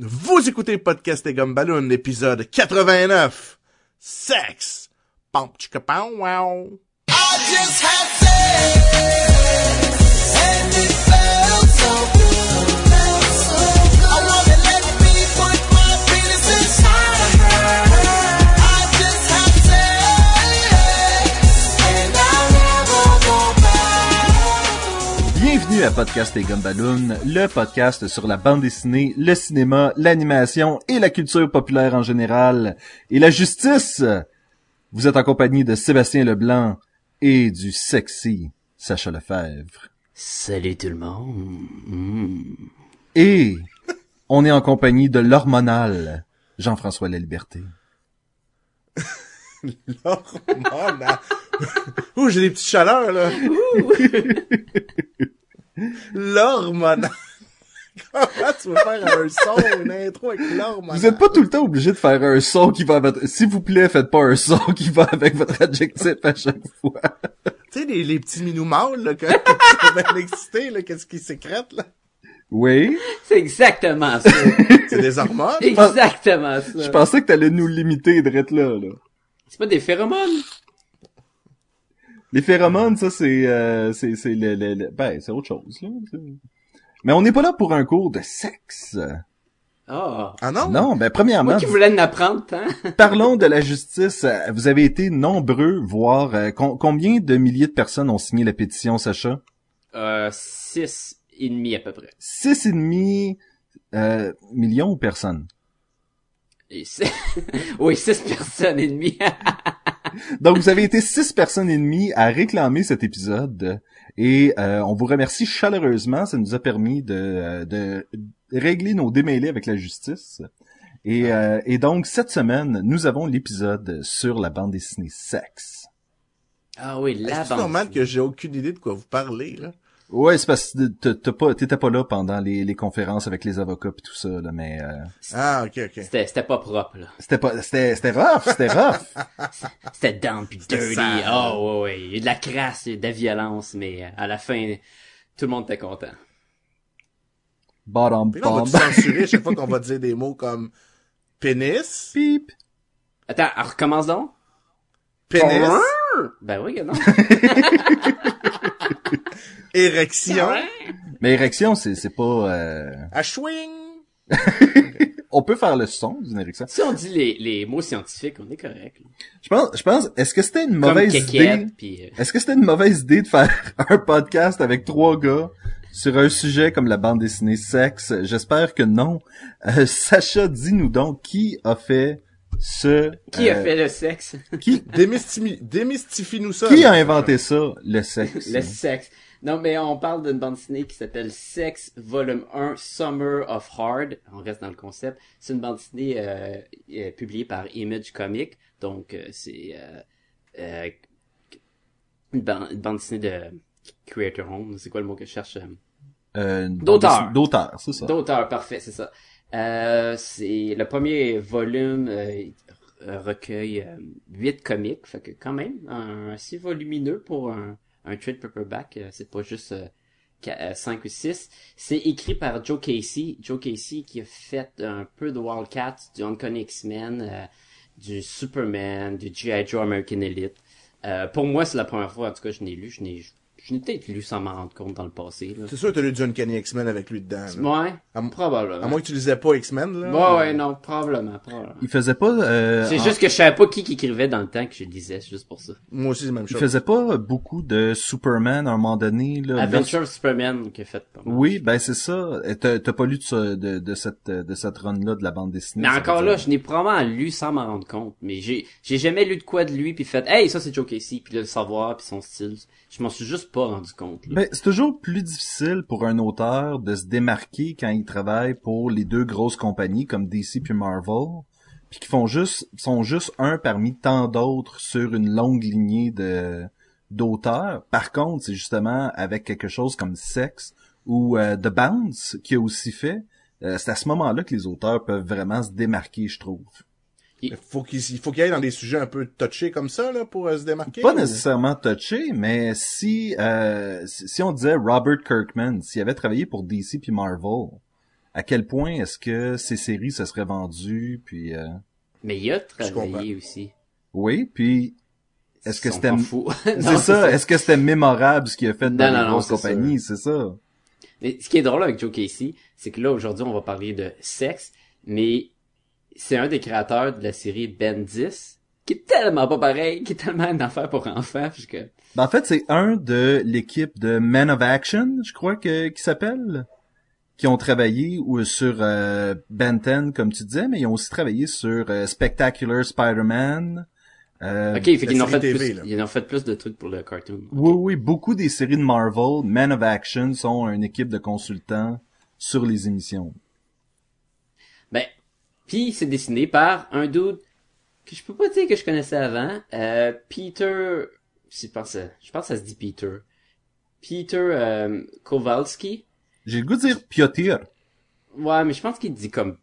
Vous écoutez podcast et Gumballoon, épisode 89. Sexe. Pow wow. I just had sex, Bienvenue à Podcast et Gumballoon, le podcast sur la bande dessinée, le cinéma, l'animation et la culture populaire en général. Et la justice! Vous êtes en compagnie de Sébastien Leblanc et du sexy Sacha Lefebvre. Salut tout le monde. Mm. Et on est en compagnie de l'hormonal Jean-François La Liberté. L'hormonal. Ouh, j'ai des petites chaleurs, là. L'hormonal. Comment tu veux faire un son, une intro avec l'hormonal? Vous êtes pas tout le temps obligé de faire un son qui va avec... S'il vous plaît, faites pas un son qui va avec votre adjectif à chaque fois. Tu sais, les, les petits minous mâles, là, quand ils sont bien excités, là, qu'est-ce qui sécrète, là? Oui. C'est exactement ça. C'est des hormones? exactement ça. Je pensais que t'allais nous limiter d'être là, là. C'est pas des phéromones? Les phéromones, ça, c'est, euh, c'est, c'est le, le- le- ben, c'est autre chose, là. Mais on n'est pas là pour un cours de sexe. Ah. Ah non? Non, ben, premièrement, Moi qui voulais en apprendre, hein? parlons de la justice. Euh, Vous avez été nombreux, voir euh, com- combien de milliers de personnes ont signé la pétition, Sacha? Euh, six et demi à peu près. Six et demi euh, millions de personnes? Et c'est- oui, six personnes et demie. Donc, vous avez été six personnes et demie à réclamer cet épisode. Et euh, on vous remercie chaleureusement. Ça nous a permis de, euh, de régler nos démêlés avec la justice. Et, euh, et donc, cette semaine, nous avons l'épisode sur la bande dessinée Sexe. ah oui, la C'est bande. normal que j'ai aucune idée de quoi vous parlez, là? Ouais, c'est parce que t'as- t'as pas, t'étais pas là pendant les, les conférences avec les avocats et tout ça, là, mais euh, Ah, ok, ok. C'était, c'était pas propre, là. c'était pas, c'était, c'était rough, c'était rough. C'était down puis dirty. sale. Oh, ouais, ouais. Il y a de la crasse, il y a de la violence, mais euh, à la fin, tout le monde était content. Bottom là, on va bomb. te censurer chaque fois qu'on va dire des mots comme pénis, Beep. Attends, recommence donc? pénis, Ben oui, que non. érection, Mais érection, c'est, c'est pas. euh, à. On peut faire le son d'une érection. Si on dit les, les mots scientifiques, on est correct. là. Je pense, je pense, est-ce que c'était une Comme mauvaise idée? euh, Est-ce que c'était une mauvaise idée de faire un podcast avec trois gars sur un sujet comme la bande dessinée sexe? J'espère que non. Euh, Sacha, dis-nous donc qui a fait ce... qui a euh, fait le sexe? Qui, Démystifie- Démystifie-nous ça. qui a inventé ça, le sexe? le sexe. Non, mais on parle d'une bande dessinée qui s'appelle Sex Volume 1 Summer of Hard. On reste dans le concept. C'est une bande dessinée euh, euh, publiée par Image Comics. Donc, euh, c'est euh, euh, une, ban- une bande dessinée de Creator Home. C'est quoi le mot que je cherche? D'auteur. D'auteur, c'est ça. D'auteur, parfait, c'est ça. Euh, c'est le premier volume recueille huit comics, fait que quand même un, assez volumineux pour un, un trade paperback. euh, c'est pas juste euh, 5 ou 6. C'est écrit par Joe Casey. Joe Casey qui a fait un peu de Wildcats, du Uncanny X-Men, euh, du Superman, du G.I. Joe American Elite. Euh, pour moi, c'est la première fois, en tout cas, je n'ai lu. Je n'ai, je n'ai peut-être lu sans m'en rendre compte dans le passé. Là. C'est sûr que t'as lu John Kenny X-Men avec lui dedans. là. Ouais, À probablement. À moins que tu lisais pas X-Men, là. Ouais, ouais, non, probablement, probablement. Il faisait pas... euh, C'est en- juste que je savais pas qui qui écrivait dans le temps que je le disais, c'est juste pour ça. Moi aussi, c'est la même Il chose. faisait pas beaucoup de Superman à un moment donné, là. Adventure of Superman qui a fait pas mal. Oui, ben c'est ça. T'as pas lu de, ce- de, de cette de cette run là de la bande dessinée. Mais encore là, je n'ai probablement lu sans m'en rendre compte. Mais j'ai j'ai jamais lu de quoi de lui puis fait Hey, ça c'est Joe Casey, puis le savoir puis son style. Je m'en suis juste pas rendu compte. là. Ben, c'est toujours plus difficile pour un auteur de se démarquer quand il travaille pour les deux grosses compagnies comme DC puis Marvel, puis qui font juste sont juste un parmi tant d'autres sur une longue lignée de d'auteurs. Par contre, c'est justement avec quelque chose comme Sex ou euh, The Bounce qui a aussi fait. euh, c'est à ce moment-là que les auteurs peuvent vraiment se démarquer, je trouve. Il faut qu'il il faut qu'il aille dans des sujets un peu touchés comme ça, là, pour euh, se démarquer. Pas ou- nécessairement touché, mais si euh, si on disait Robert Kirkman, s'il avait travaillé pour DC puis Marvel, à quel point est-ce que ces séries se seraient vendues, puis euh, Mais il a travaillé aussi. oui, puis est-ce que c'était c'est ça, est-ce que c'était mémorable ce qu'il a fait dans c'est compagnies, c'est ça? Mais ce qui est drôle avec Joe Casey, c'est que là, aujourd'hui, on va parler de sexe, mais c'est un des créateurs de la série Ben 10, qui est tellement pas pareil, qui est tellement une affaire pour enfants, puisque... Ben, en fait, c'est un de l'équipe de Men of Action, je crois que qui s'appelle, qui ont travaillé ou sur euh, Ben 10, comme tu disais, mais ils ont aussi travaillé sur euh, Spectacular Spider-Man. Euh, Ok, fait qu'ils en fait TV, plus, là. ils en fait plus de trucs pour le cartoon. Oui, oui, beaucoup des séries de Marvel, Men of Action, sont une équipe de consultants sur les émissions. Puis c'est dessiné par un dude que je peux pas dire que je connaissais avant, euh, Peter, je pense, je pense que ça se dit Peter. Peter euh, Kowalski. J'ai le goût de dire Piotr. Ouais, mais je pense qu'il dit comme,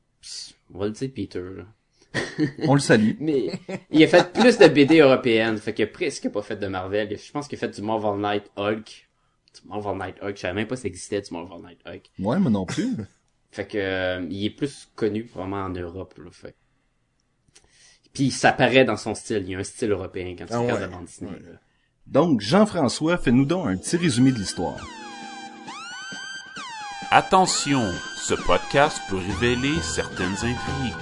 on va le dire Peter. Là. On le salue. Mais il a fait plus de BD européennes, fait qu'il a presque pas fait de Marvel. Je pense qu'il a fait du Marvel Night Hulk. Du Marvel Night Hulk, je savais même pas si ça existait du Marvel Night Hulk. Ouais, moi non plus. Fait que euh, il est plus connu vraiment en Europe là, fait. Puis ça paraît dans son style, il y a un style européen quand tu Ah regardes ouais, la bande dessinée. ouais. Donc, Jean-François, fais-nous donc un petit résumé de l'histoire. Attention, ce podcast peut révéler certaines intrigues.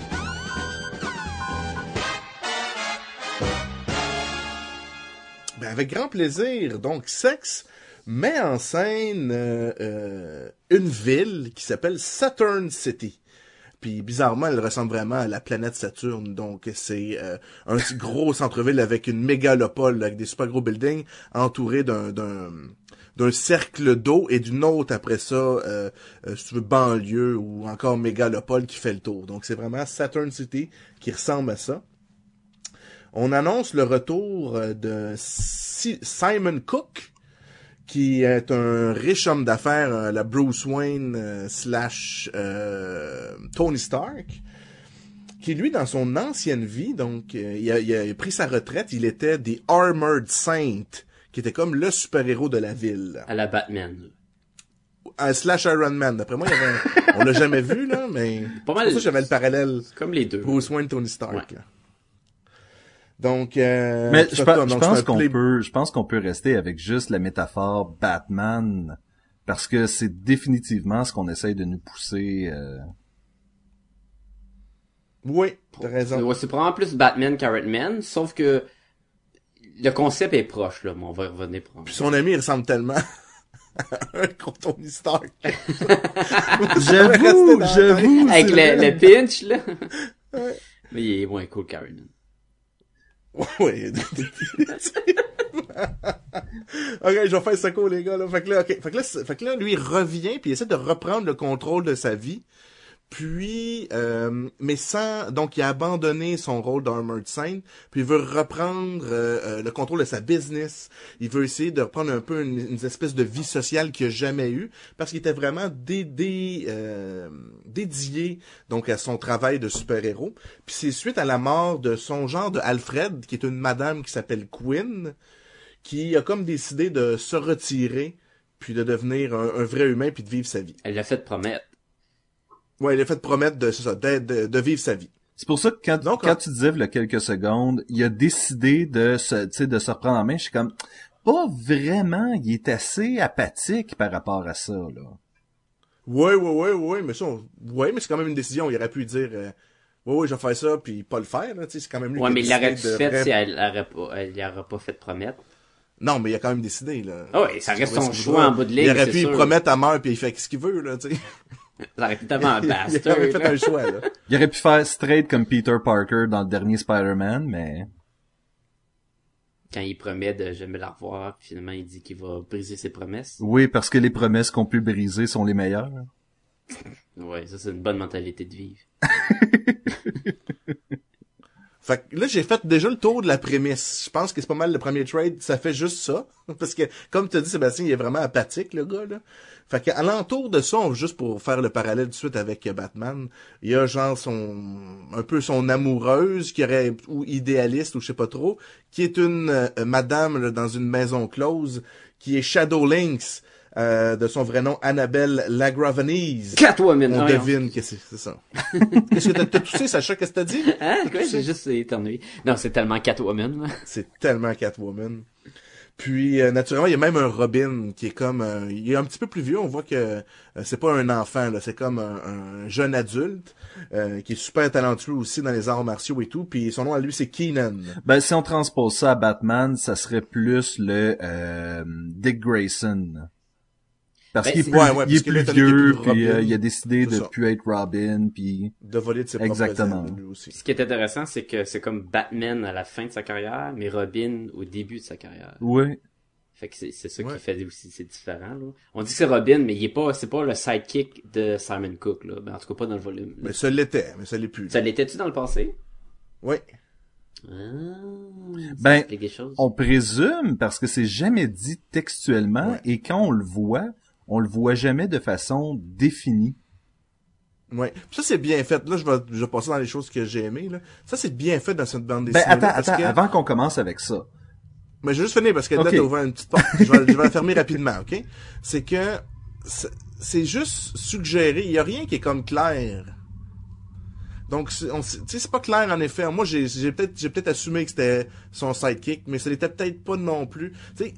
Ben, avec grand plaisir. Donc, Sex met en scène euh, euh, une ville qui s'appelle Saturn City. Puis bizarrement, elle ressemble vraiment à la planète Saturne. Donc c'est euh, un gros centre-ville avec une mégalopole, avec des super gros buildings, entouré d'un d'un cercle d'eau et d'une autre après ça, euh, banlieue ou encore mégalopole qui fait le tour. Donc c'est vraiment Saturn City qui ressemble à ça. On annonce le retour de Si- Simon Cook, qui est un riche homme d'affaires, euh, la Bruce Wayne euh, slash euh, Tony Stark, qui lui, dans son ancienne vie, donc il, a, il a pris sa retraite, il était des Armored Saint, qui était comme le super-héros de la ville. À la Batman. Un slash Iron Man, d'après moi, il y avait un- on l'a jamais vu, là, mais Pas c'est mal. pour ça que j'avais le parallèle Comme les deux. Bruce Wayne, Tony Stark. Ouais. Donc, euh, Mais je, pense qu'on play- peut, je pense qu'on peut rester avec juste la métaphore Batman parce que c'est définitivement ce qu'on essaye de nous pousser. euh, Oui, t'as raison. Ouais, c'est probablement plus Batman qu'Iron Man, sauf que le concept est proche, là, mais on va revenir pour Puis son ami, il ressemble tellement à un gros Tony Stark. J'avoue, j'avoue. Avec le, le pinch, là. Mais il est moins cool qu'Iron Man. Oui. ok, je vais faire ça court, les gars, là. Fait que là, ok. Fait que là, c'est- fait que là, lui, il revient, puis il essaie de reprendre le contrôle de sa vie. Puis, euh, mais sans, donc il a abandonné son rôle d'Armored Saint, puis il veut reprendre euh, euh, le contrôle de sa business. Il veut essayer de reprendre un peu une, espèce de vie sociale qu'il a jamais eue, parce qu'il était vraiment euh, dédié donc à son travail de super-héros. Puis c'est suite à la mort de son genre de Alfred, qui est une madame qui s'appelle Quinn, qui a comme décidé de se retirer, puis de devenir un, un vrai humain, puis de vivre sa vie. Elle l'a fait promettre. Ouais, il a fait promettre de, c'est ça, de, de, de vivre sa vie. C'est pour ça que quand, Donc, quand en- tu disais il y a quelques secondes, il a décidé de se, tu sais, de se reprendre en main. Je suis comme, pas vraiment. Il est assez apathique par rapport à ça là. Ouais, ouais, ouais, ouais, mais ça, on- ouais, mais c'est quand même une décision. Il aurait pu dire, euh, ouais, ouais, je vais faire ça, puis pas le faire, là, tu sais, c'est quand même lui Ouais, qui a mais il l'aurait de fait vrai- si elle aurait pas, elle aurait pas fait promettre. Non, mais il a quand même décidé, là. Ah ouais, ça reste son choix en bout de ligne, Il aurait pu promettre à mort, puis il fait ce qu'il veut, là, tu sais. Ça aurait été tellement un il aurait fait là. un choix, là. Il aurait pu faire straight comme Peter Parker dans le dernier Spider-Man, mais Quand il promet de jamais la revoir, puis finalement il dit qu'il va briser ses promesses. oui, parce que les promesses qu'on peut briser sont les meilleures. Ouais, ça c'est une bonne mentalité de vivre. Fait que là, j'ai fait déjà le tour de la prémisse. Je pense que c'est pas mal le premier trade, ça fait juste ça. Parce que, comme tu as dit, Sébastien, il est vraiment apathique, le gars, là. Fait qu'à l'entour de ça, juste pour faire le parallèle tout de suite avec euh, Batman, il y a genre son, un peu son amoureuse, qui aurait, ou idéaliste, ou je sais pas trop, qui est une euh, madame, dans une maison close, qui est Shadow Lynx, euh, de son vrai nom Annabelle Lagravanese. Catwoman. On devine que c'est c'est ça. Qu'est-ce que t'as t'as toussé, Sacha? Qu'est-ce que t'as dit? Hein? Quoi? J'ai juste éternué. Non, c'est tellement Catwoman. là. C'est tellement Catwoman. Puis euh, naturellement, il y a même un Robin qui est comme euh, il est un petit peu plus vieux, on voit que euh, c'est pas un enfant là, c'est comme un, un jeune adulte euh, qui est super talentueux aussi dans les arts martiaux et tout, puis son nom à lui c'est Keenan. Ben, si on transpose ça à Batman, ça serait plus le euh, Dick Grayson. Parce Ben, qu'il est plus, Ouais, ouais, il est plus vieux, plus puis euh, il a décidé de ça. plus être Robin, puis... De voler de ses Exactement. propres ailes, lui aussi. Ce qui est intéressant, c'est que c'est comme Batman à la fin de sa carrière, mais Robin au début de sa carrière. Oui. Fait que c'est c'est ça Ouais. qui fait aussi, c'est différent, là. On dit que c'est Robin, mais il est pas, c'est pas le sidekick de Simon Cook, là. Ben, en tout cas, pas dans le volume. Mais ça l'était, mais ça l'est plus. Ça l'était-tu dans le passé? Oui. Ah, Ben. On présume, parce que c'est jamais dit textuellement, Ouais. et quand on le voit, on le voit jamais de façon définie. Ouais. Ça c'est bien fait. Là je vais je vais passer dans les choses que j'ai aimées là. Ça c'est bien fait dans cette bande Ben, dessinée. attends, parce attends, que... avant qu'on commence avec ça. Mais je vais juste finir parce que Ok. là, t'as ouvert une petite porte. Je vais, je vais la fermer rapidement, ok? C'est que c'est- juste suggéré. Il y a rien qui est comme clair. Donc, c'est- on sait- tu sais, c'est pas clair en effet. Moi, j'ai peut-être j'ai peut-être assumé que c'était son sidekick, mais ça l'était peut-être pas non plus. Tu sais,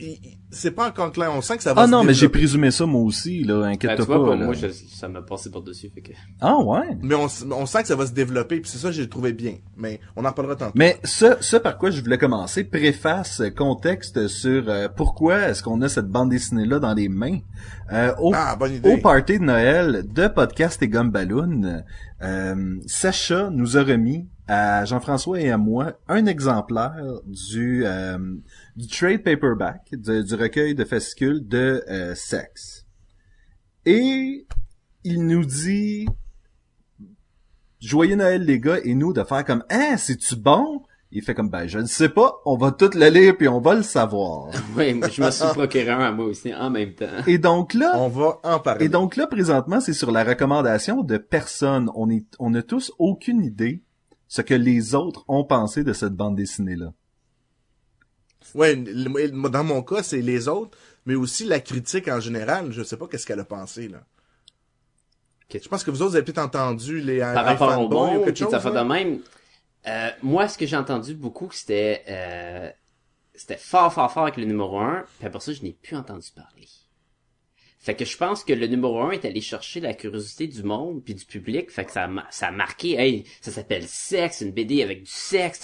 c'est pas encore clair. On sent que ça va Ah se non, mais j'ai présumé ça moi aussi, là, Ben, inquiète tu pas. vois, là. moi, je- ça m'a passé par-dessus, fait que... Ah ouais? Mais on, on sent que ça va se développer, puis c'est ça que j'ai trouvé bien. Mais on en reparlera tantôt. Mais ce, ce par quoi je voulais commencer, préface, contexte sur euh, pourquoi est-ce qu'on a cette bande dessinée-là dans les mains. Euh, au, Ah, bonne idée. au party de Noël de Podcast et Gomme Balloon, euh, Sacha nous a remis à Jean-François et à moi un exemplaire du, euh, du trade paperback, du, du recueil de fascicules de euh, sexe. Et il nous dit Joyeux Noël les gars et nous de faire comme Hein, c'est-tu bon? Il fait comme ben je ne sais pas, on va tout le lire puis on va le savoir. Oui, moi, je me suis procuré un à moi aussi, en même temps. Et donc là, On va en parler. et donc là présentement, c'est sur la recommandation de personne. On est on n'a tous aucune idée ce que les autres ont pensé de cette bande dessinée là. Ouais, dans mon cas, c'est les autres, mais aussi la critique en général. Je sais pas qu'est-ce qu'elle a pensé, là. Je pense que vous autres, vous avez peut-être entendu les Par rapport au iFanboy ou bon, quelque chose. ça fait de même. Euh, moi, ce que j'ai entendu beaucoup, c'était euh, c'était fort, fort, fort avec le numéro 1, puis après ça, je n'ai plus entendu parler. Fait que je pense que le numéro 1 est allé chercher la curiosité du monde puis du public, fait que ça a, ça marqué, hey, ça s'appelle sexe, une BD avec du sexe,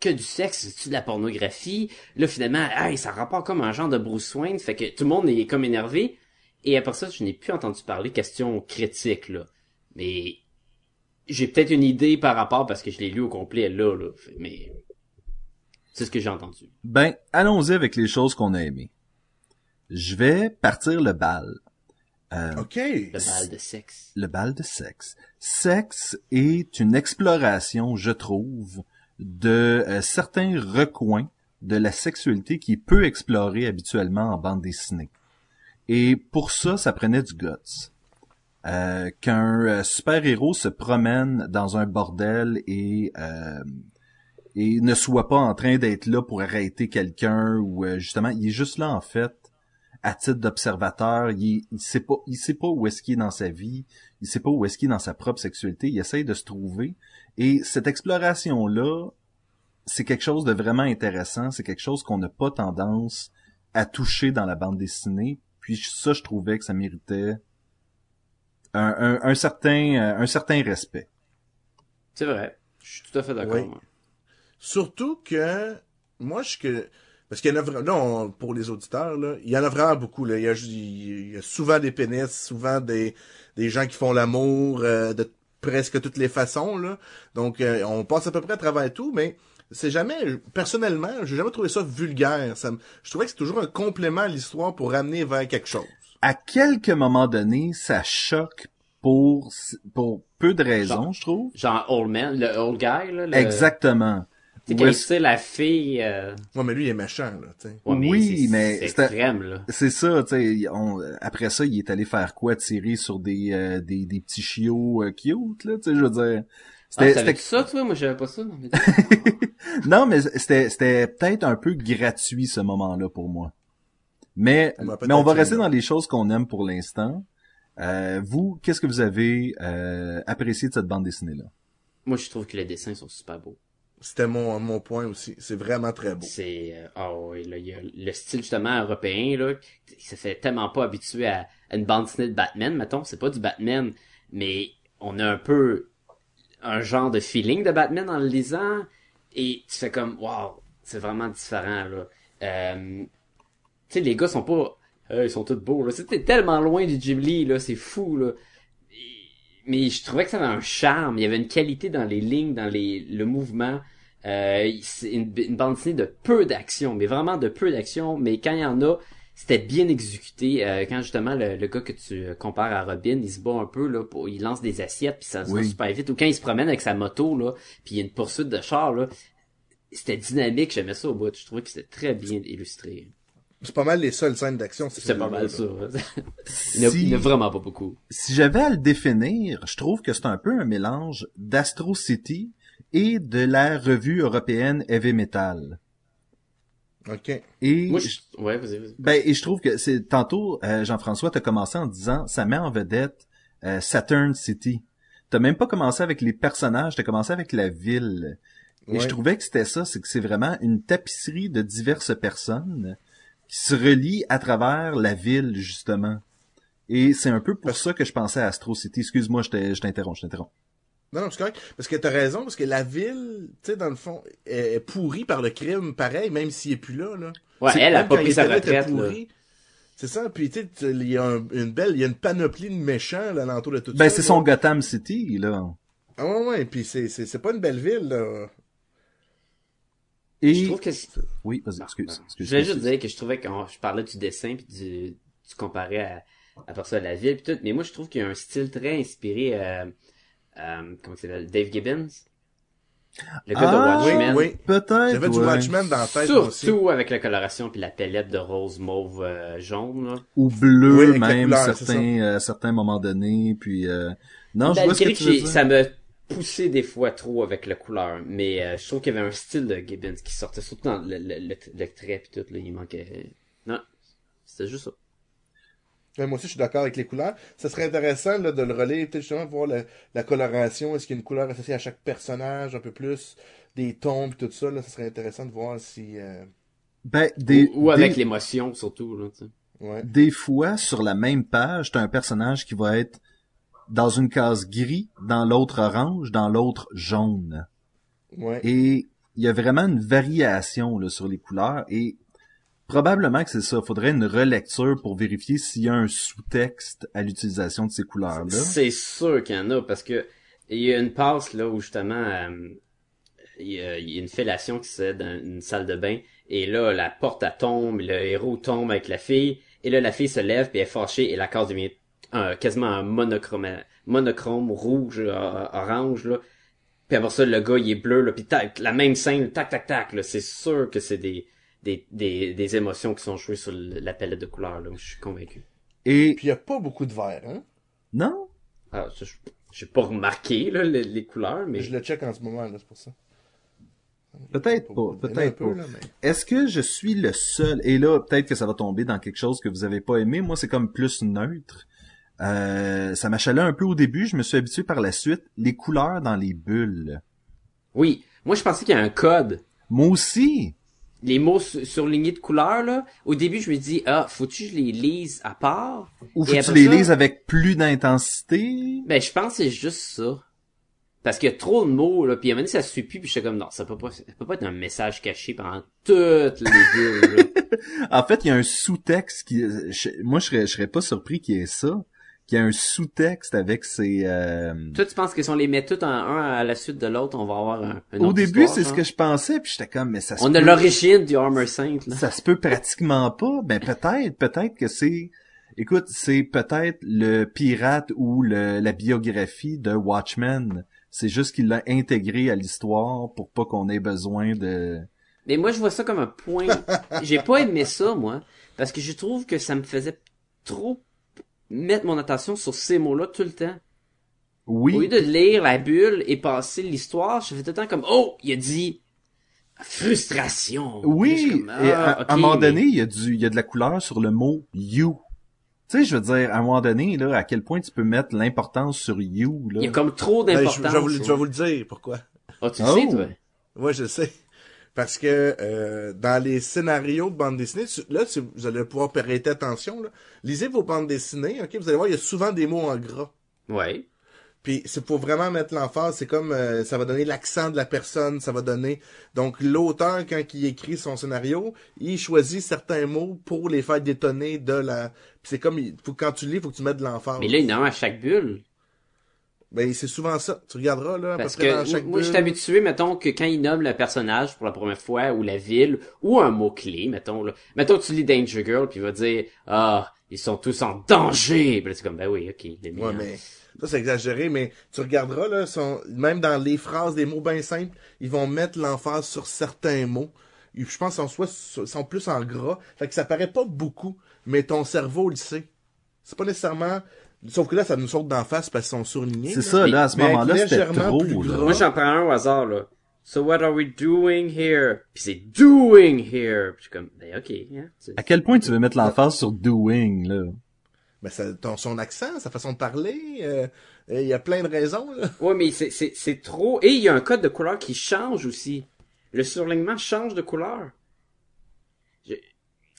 que du sexe, c'est-tu de la pornographie? Là, finalement, hey, ça rapporte comme un genre de Bruce Wayne, fait que tout le monde est comme énervé, et après ça, je n'ai plus entendu parler question critique, là. Mais j'ai peut-être une idée par rapport parce que je l'ai lu au complet là, là. Mais c'est ce que j'ai entendu. Ben, allons-y avec les choses qu'on a aimées. Je vais partir le bal. Euh, OK. Le bal de sexe. le bal de sexe. Sexe est une exploration, je trouve, de euh, certains recoins de la sexualité qui est peu explorée habituellement en bande dessinée. Et pour ça, ça prenait du guts. Euh, Qu'un euh, super-héros se promène dans un bordel et euh, et ne soit pas en train d'être là pour arrêter quelqu'un ou euh, justement, il est juste là en fait à titre d'observateur, il, il sait pas, il sait pas où est-ce qu'il est dans sa vie, il sait pas où est-ce qu'il est dans sa propre sexualité, il essaye de se trouver. Et cette exploration-là, c'est quelque chose de vraiment intéressant, c'est quelque chose qu'on n'a pas tendance à toucher dans la bande dessinée. Puis ça, je trouvais que ça méritait un, un- un certain, euh, un certain respect. C'est vrai. Je suis tout à fait d'accord. Oui. Surtout que, moi, je que, parce qu'il y en a vraiment, là, on- pour les auditeurs, là, il y en a vraiment beaucoup, là. Il y a, il y a souvent des pénis, souvent des, des gens qui font l'amour, euh, de presque toutes les façons, là. Donc, euh, on passe à peu près à travers tout, mais c'est jamais, personnellement, j'ai jamais trouvé ça vulgaire. Ça me- je trouvais que c'est toujours un complément à l'histoire pour ramener vers quelque chose. À quelques moments donnés, ça choque pour, pour peu de raisons, Genre- je trouve. Genre Old Man, le Old Guy, là. Le... Exactement. Tu sais, la fille... Euh... Ouais, mais lui, il est méchant, là, tu sais. ouais, Oui, c'est- mais C'est extrême, là. C'est ça, tu sais. on- Après ça, il est allé faire quoi? Tirer sur des, euh, des, des petits chiots euh, cute, là, tu sais, je veux dire. Ah, C'était, c'était- ça, toi? Moi, j'avais pas ça. dans mes- non, mais c'était, c'était peut-être un peu gratuit, ce moment-là, pour moi. Mais, On va peut-être mais on va rester dans les choses qu'on aime pour l'instant. Euh, vous, qu'est-ce que vous avez euh, apprécié de cette bande dessinée-là? Moi, je trouve que les dessins sont super beaux. C'était mon, mon point aussi. C'est vraiment très beau. C'est euh, ah ouais, là, il y a le style justement européen là, se fait tellement pas habitué à, une bande dessinée de Batman, mettons, c'est pas du Batman, mais on a un peu un genre de feeling de Batman en le lisant et tu fais comme waouh, c'est vraiment différent là. Euh, tu sais les gars sont pas ils sont tous beaux là, c'était tellement loin du Ghibli là, c'est fou là. Mais je trouvais que ça avait un charme, il y avait une qualité dans les lignes, dans les le mouvement. Euh, c'est une, une bande dessinée de peu d'action, mais vraiment de peu d'action. Mais quand il y en a, c'était bien exécuté. Euh, quand justement le, le gars que tu euh, compares à Robin, il se bat un peu là, pour, il lance des assiettes puis ça se Oui. super vite. Ou quand il se promène avec sa moto là, puis il y a une poursuite de char là, c'était dynamique. J'aimais ça au bout. Je trouvais que c'était très bien illustré. C'est pas mal les seules scènes d'action. C'est pas mal ça. il, y en a, Si- a vraiment pas beaucoup. si j'avais à le définir, je trouve que c'est un peu un mélange d'Astro City et de la revue européenne Heavy Metal. OK. Et Moi, je... ouais, vas-y, vas-y. ben et je trouve que c'est tantôt euh, Jean-François t'as commencé en disant ça met en vedette euh, Saturn City. T'as même pas commencé avec les personnages, t'as commencé avec la ville. Et Ouais. je trouvais que c'était ça, c'est que c'est vraiment une tapisserie de diverses personnes qui se relient à travers la ville justement. Et c'est un peu pour ça que je pensais à Astro City. Excuse-moi, je t'ai- je t'interromps, je t'interromps. Non, non, c'est correct. Parce que t'as raison, parce que la ville, tu sais, dans le fond, est, pourrie par le crime, pareil, même s'il est plus là, là. Ouais, C'est- elle a pas pris sa retraite. C'est ça, puis tu sais, il y a un- une belle, il y a une panoplie de méchants, là, alentour de tout Ben ça. c'est là. son Gotham City là. Ah ouais, ouais, puis c'est, c'est, c'est pas une belle ville, là. Et Je trouve que c'est- oui, vas-y, excuse. Je excuse, voulais excuse. juste dire que je trouvais quand je parlais du dessin puis du, tu comparais à, à part ça à la ville puis tout, mais moi je trouve qu'il y a un style très inspiré euh, euh, comment ça s'appelle Dave Gibbons. Le gars Ah, de Watchmen. oui, oui. Peut-être. J'avais du ouais. Watchmen dans la tête, moi aussi. Surtout avec la coloration puis la palette de rose mauve euh, jaune là. Ou bleu Oui, même couleur, c'est certains euh, certains moments donnés puis euh... non, je vois ce que tu veux j'ai- dire. ça me poussé des fois trop avec la couleur, mais euh, je trouve qu'il y avait un style de Gibbons qui sortait surtout dans le, le, le, le trait puis tout là, il manquait. Non, c'était juste ça. Ben, moi aussi, je suis d'accord avec les couleurs. Ça serait intéressant là, de le relayer, peut-être justement voir la, la coloration. Est-ce qu'il y a une couleur associée à chaque personnage, un peu plus, des tons pis tout ça. Là, ça serait intéressant de voir si... euh, Ben des ou, ou avec des- l'émotion surtout là. tu sais. Ouais. des fois sur la même page, t'as un personnage qui va être dans une case gris, dans l'autre orange, dans l'autre jaune. Ouais. Et il y a vraiment une variation là, sur les couleurs et probablement que c'est ça. Faudrait une relecture pour vérifier s'il y a un sous-texte à l'utilisation de ces couleurs-là. C'est sûr qu'il y en a parce que il y a une passe là où justement euh, il y, a, il y a une fellation qui se fait dans une salle de bain et là la porte elle tombe, le héros tombe avec la fille et là la fille se lève puis elle est fâchée et la case devient quasiment un monochrome monochrome rouge euh, orange là. Puis après ça le gars il est bleu là puis tac la même scène tac tac tac là, c'est sûr que c'est des des, des, des émotions qui sont jouées sur la palette de couleurs là, je suis convaincu. Et Puis il y a pas beaucoup de vert, hein? non, Ah, ça, je j'ai pas remarqué là, les, les couleurs, mais Je le check en ce moment, là, c'est pour ça. peut-être pas, peut-être peu, pas. là, mais- Est-ce que je suis le seul? Et là peut-être que ça va tomber dans quelque chose que vous avez pas aimé. Moi c'est comme plus neutre. Euh, ça m'achalait un peu au début, je me suis habitué par la suite. Les couleurs dans les bulles. oui. Moi, je pensais qu'il y a un code. Moi aussi. Les mots su- surlignés de couleurs, là. Au début, je me dis, ah, faut-tu que je les lise à part? Ou Et faut que tu après les ça- lises avec plus d'intensité? Ben, je pense que c'est juste ça. Parce qu'il y a trop de mots, là, puis à un moment donné, ça suit plus, puis je suis comme, non, ça peut pas, ça peut pas être un message caché pendant toutes les bulles. En fait, il y a un sous-texte qui, moi, je serais, je serais pas surpris qu'il y ait ça, qu'il y ait un sous-texte avec ces. euh, Toi, tu penses que si on les met toutes en un à la suite de l'autre, on va avoir un, une Au autre début, c'est ce que je pensais, puis j'étais comme, mais ça se On a l'origine du Armor Saint, là. Ça se peut pratiquement pas. Ben peut-être, peut-être que c'est. Écoute, c'est peut-être le pirate ou le, la biographie de Watchmen. C'est juste qu'il l'a intégré à l'histoire pour pas qu'on ait besoin de. Mais moi, je vois ça comme un point. J'ai pas aimé ça, moi, parce que je trouve que ça me faisait trop mettre mon attention sur ces mots-là tout le temps. Au lieu Oui, de lire la bulle et passer l'histoire, je fais tout le temps comme oh, il a dit frustration. Oui, et ah, à, un moment mais- donné, il y a du, il y a de la couleur sur le mot you. Tu sais, je veux dire, à un moment donné, là, à quel point tu peux mettre l'importance sur you, là? Il y a comme trop Ben, je, d'importance. je vais vous, le- je vais ouais. vous le dire pourquoi. Ah, tu le Oh. sais, toi? Ouais, je le sais. Parce que euh, dans les scénarios de bande dessinée, là, vous allez pouvoir prêter attention. Là. Lisez vos bandes dessinées, ok? Vous allez voir, il y a souvent des mots en gras. Ouais. Puis c'est pour vraiment mettre l'emphase, c'est comme euh, ça va donner l'accent de la personne, ça va donner. Donc l'auteur quand il écrit son scénario, il choisit certains mots pour les faire détonner de la. Puis c'est comme il- faut, quand tu lis, faut que tu mettes de l'emphase. Mais là, il y en a un à chaque bulle. Ben c'est souvent ça. Tu regarderas là, Parce dans que chaque moi, je suis habitué, mettons, que quand il nomme le personnage pour la première fois, ou la ville, ou un mot-clé, mettons, là. Mettons, tu lis Danger Girl, puis il va dire, ah, ils sont tous en danger. Puis là, c'est comme, ben oui, ok, mis Ouais, en- mais ça c'est exagéré, mais tu regarderas là, son, même dans les phrases, des mots bien simples, ils vont mettre l'emphase sur certains mots. Et Je pense sont soit sont plus en gras, fait que ça paraît pas beaucoup, mais ton cerveau le sait. C'est pas nécessairement, sauf que là ça nous saute d'en face parce qu'ils sont surlignés. C'est ça, là, à ce moment-là, c'était trop, là. Moi, j'en prends un au hasard, là. So what are we doing here? Puis c'est doing here. Puis je suis comme, ben ok. Hein, À quel point tu veux mettre l'emphase sur doing, là? Ben, ça, ton, son accent, sa façon de parler, euh, il y a plein de raisons là. Ouais, mais c'est, c'est, c'est trop. Et il y a un code de couleur qui change aussi. Le surlignement change de couleur. Je...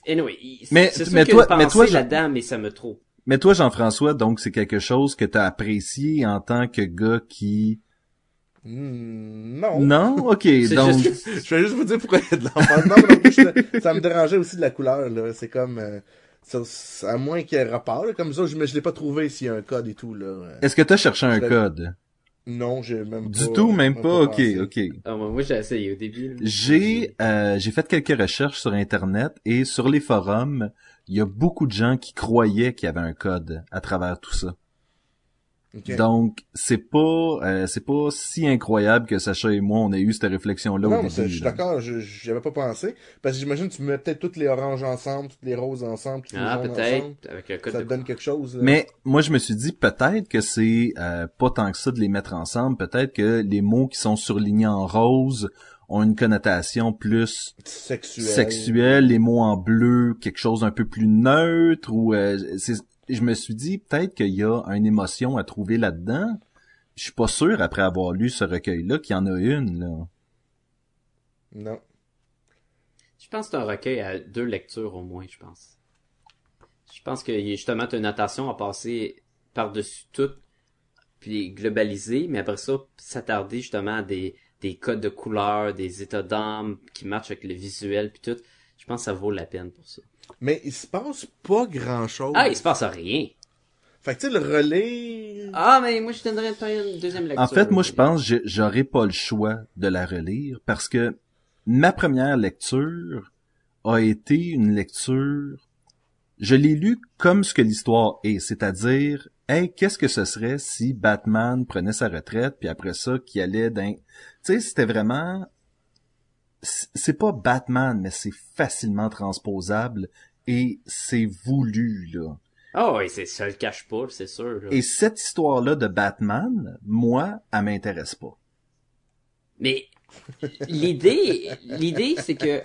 Anyway, Mais- mais toi- mais toi, je- là-dedans, mais ça me trop. Mais toi, Jean-François, donc c'est quelque chose que t'as apprécié en tant que gars qui... Hmm, non. Non? Ok, donc... juste- Je vais juste vous dire pourquoi il y a de l'emphase. Non, mais je- ça me dérangeait aussi de la couleur, là. C'est comme, euh, à moins qu'il y ait rapport, là. Comme ça, je, me- je l'ai pas trouvé s'il y a un code et tout, là. Est-ce que t'as cherché un code? Non, j'ai même Du pas- tout, même pas? Ok, pensé. ok. Ah, moi, moi, j'ai essayé au début. là. J'ai euh, j'ai fait quelques recherches sur internet et sur les forums, il y a beaucoup de gens qui croyaient qu'il y avait un code à travers tout ça. Donc c'est pas euh, c'est pas si incroyable que Sacha et moi on a eu cette réflexion là non, au début. je suis d'accord, je- j'y avais pas pensé. Parce que j'imagine que tu mets peut-être toutes les oranges ensemble, toutes les roses ensemble, toutes Ah, les jaunes peut-être. ensemble. Avec le code Ça de te donne quelque chose, là. Mais moi je me suis dit peut-être que c'est euh, pas tant que ça de les mettre ensemble, peut-être que les mots qui sont surlignés en rose ont une connotation plus Sexuel. sexuel, les mots en bleu, quelque chose un peu plus neutre ou euh, c'est je me suis dit peut-être qu'il y a une émotion à trouver là-dedans. Je suis pas sûr après avoir lu ce recueil là qu'il y en a une là. Non. Je pense que c'est un recueil à deux lectures au moins, je pense. Je pense que justement, tu as une notation à passer par-dessus tout, puis globaliser, mais après ça, s'attarder justement à des, des codes de couleurs, des états d'âme qui matchent avec le visuel, puis tout. Je pense que ça vaut la peine pour ça. Mais il se passe pas grand chose. Ah, il se passe rien. Fait que tu sais, le relais. Ah, mais moi, je donnerais une deuxième lecture. En fait, moi je pense que j'aurais pas le choix de la relire parce que ma première lecture a été une lecture je l'ai lu comme ce que l'histoire est, c'est-à-dire hey, qu'est-ce que ce serait si Batman prenait sa retraite puis après ça qui allait d'un tu sais, c'était vraiment c'est pas Batman mais c'est facilement transposable et c'est voulu là. Ah oui, c'est, ça le cache pas, c'est sûr. là. Et cette histoire-là de Batman, moi, elle m'intéresse pas. Mais l'idée, l'idée, c'est que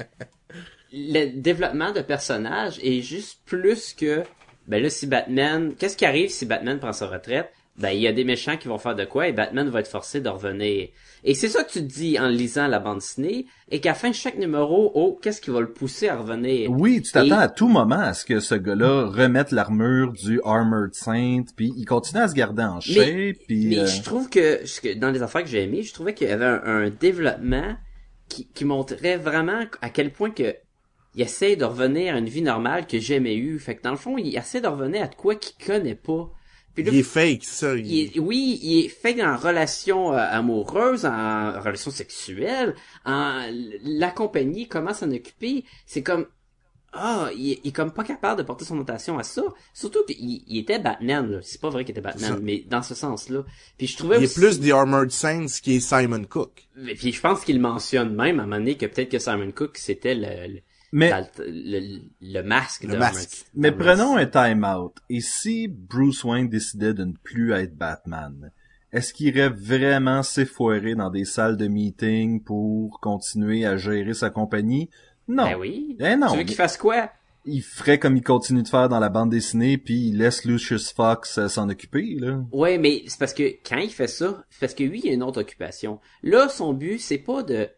le développement de personnage est juste plus que, ben là, si Batman, qu'est-ce qui arrive si Batman prend sa retraite? Ben, il y a des méchants qui vont faire de quoi et Batman va être forcé de revenir. Et c'est ça que tu te dis en lisant la bande dessinée et qu'à la fin de chaque numéro, oh, qu'est-ce qui va le pousser à revenir? Oui, tu t'attends Et- à tout moment à ce que ce gars-là remette l'armure du Armored Saint, puis il continue à se garder en shape, puis... Mais euh, je trouve que- dans les affaires que j'ai aimées, je trouvais qu'il y avait un, un développement qui, qui montrait vraiment à quel point que il essaie de revenir à une vie normale que j'ai jamais eue. Fait que dans le fond, il essaie de revenir à de quoi qu'il connaît pas. Puis là, Il est fake, ça. il- il est- oui, il est fait en relation euh, amoureuse, en relation sexuelle, en la compagnie, comment s'en occuper. C'est comme ah, il, est- il est comme pas capable de porter son attention à ça. Surtout qu'il il était Batman, là. C'est pas vrai qu'il était. Batman, mais dans ce sens-là. Puis je trouvais Il est plus The Armored Saints qui est Simon Cook. Puis je pense qu'il mentionne même à un moment donné que peut-être que Simon Cook c'était le le, mais, le, le masque Le de masque. Mais prenons un time-out. Et si Bruce Wayne décidait de ne plus être Batman, est-ce qu'il irait vraiment s'effoirer dans des salles de meeting pour continuer à gérer sa compagnie? Non. Ben oui. Eh non. Tu veux qu'il fasse quoi? Il ferait comme il continue de faire dans la bande dessinée, puis il laisse Lucius Fox euh, s'en occuper, là. Ouais, mais c'est parce que quand il fait ça, c'est parce que lui, il a une autre occupation. Là, son but, c'est pas de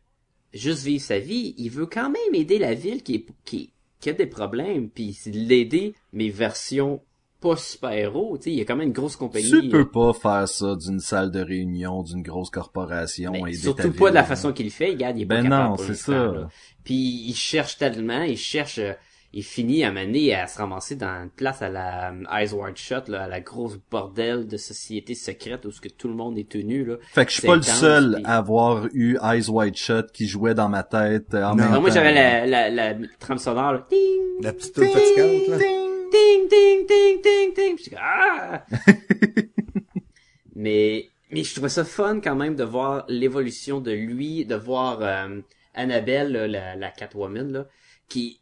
juste vivre sa vie. Il veut quand même aider la ville qui, est, qui, qui a des problèmes, puis l'aider, mais version pas super-héros. Tu sais, il y a quand même une grosse compagnie. Tu peux pas faire ça d'une salle de réunion d'une grosse corporation Ben, et surtout pas de la façon qu'il le fait, regarde, il est pas Ben capable non, c'est ça. Puis il cherche tellement, il cherche, euh, il finit à mener à se ramasser dans une place à la euh, Eyes Wide Shut, là, à la grosse bordel de société secrète où ce que tout le monde est tenu là. Fait que je suis pas le intense, seul puis- à avoir eu Eyes Wide Shut qui jouait dans ma tête euh, en Non. même Non, moi temps. j'avais la, la, la trame sonore, là. Ding, La petite tour fatigante, là. ding, ding, ding, ding, ding. Puis je suis comme, ah! mais, mais je trouvais ça fun quand même de voir l'évolution de lui, de voir euh, Annabelle, là, la, la Catwoman, là, qui,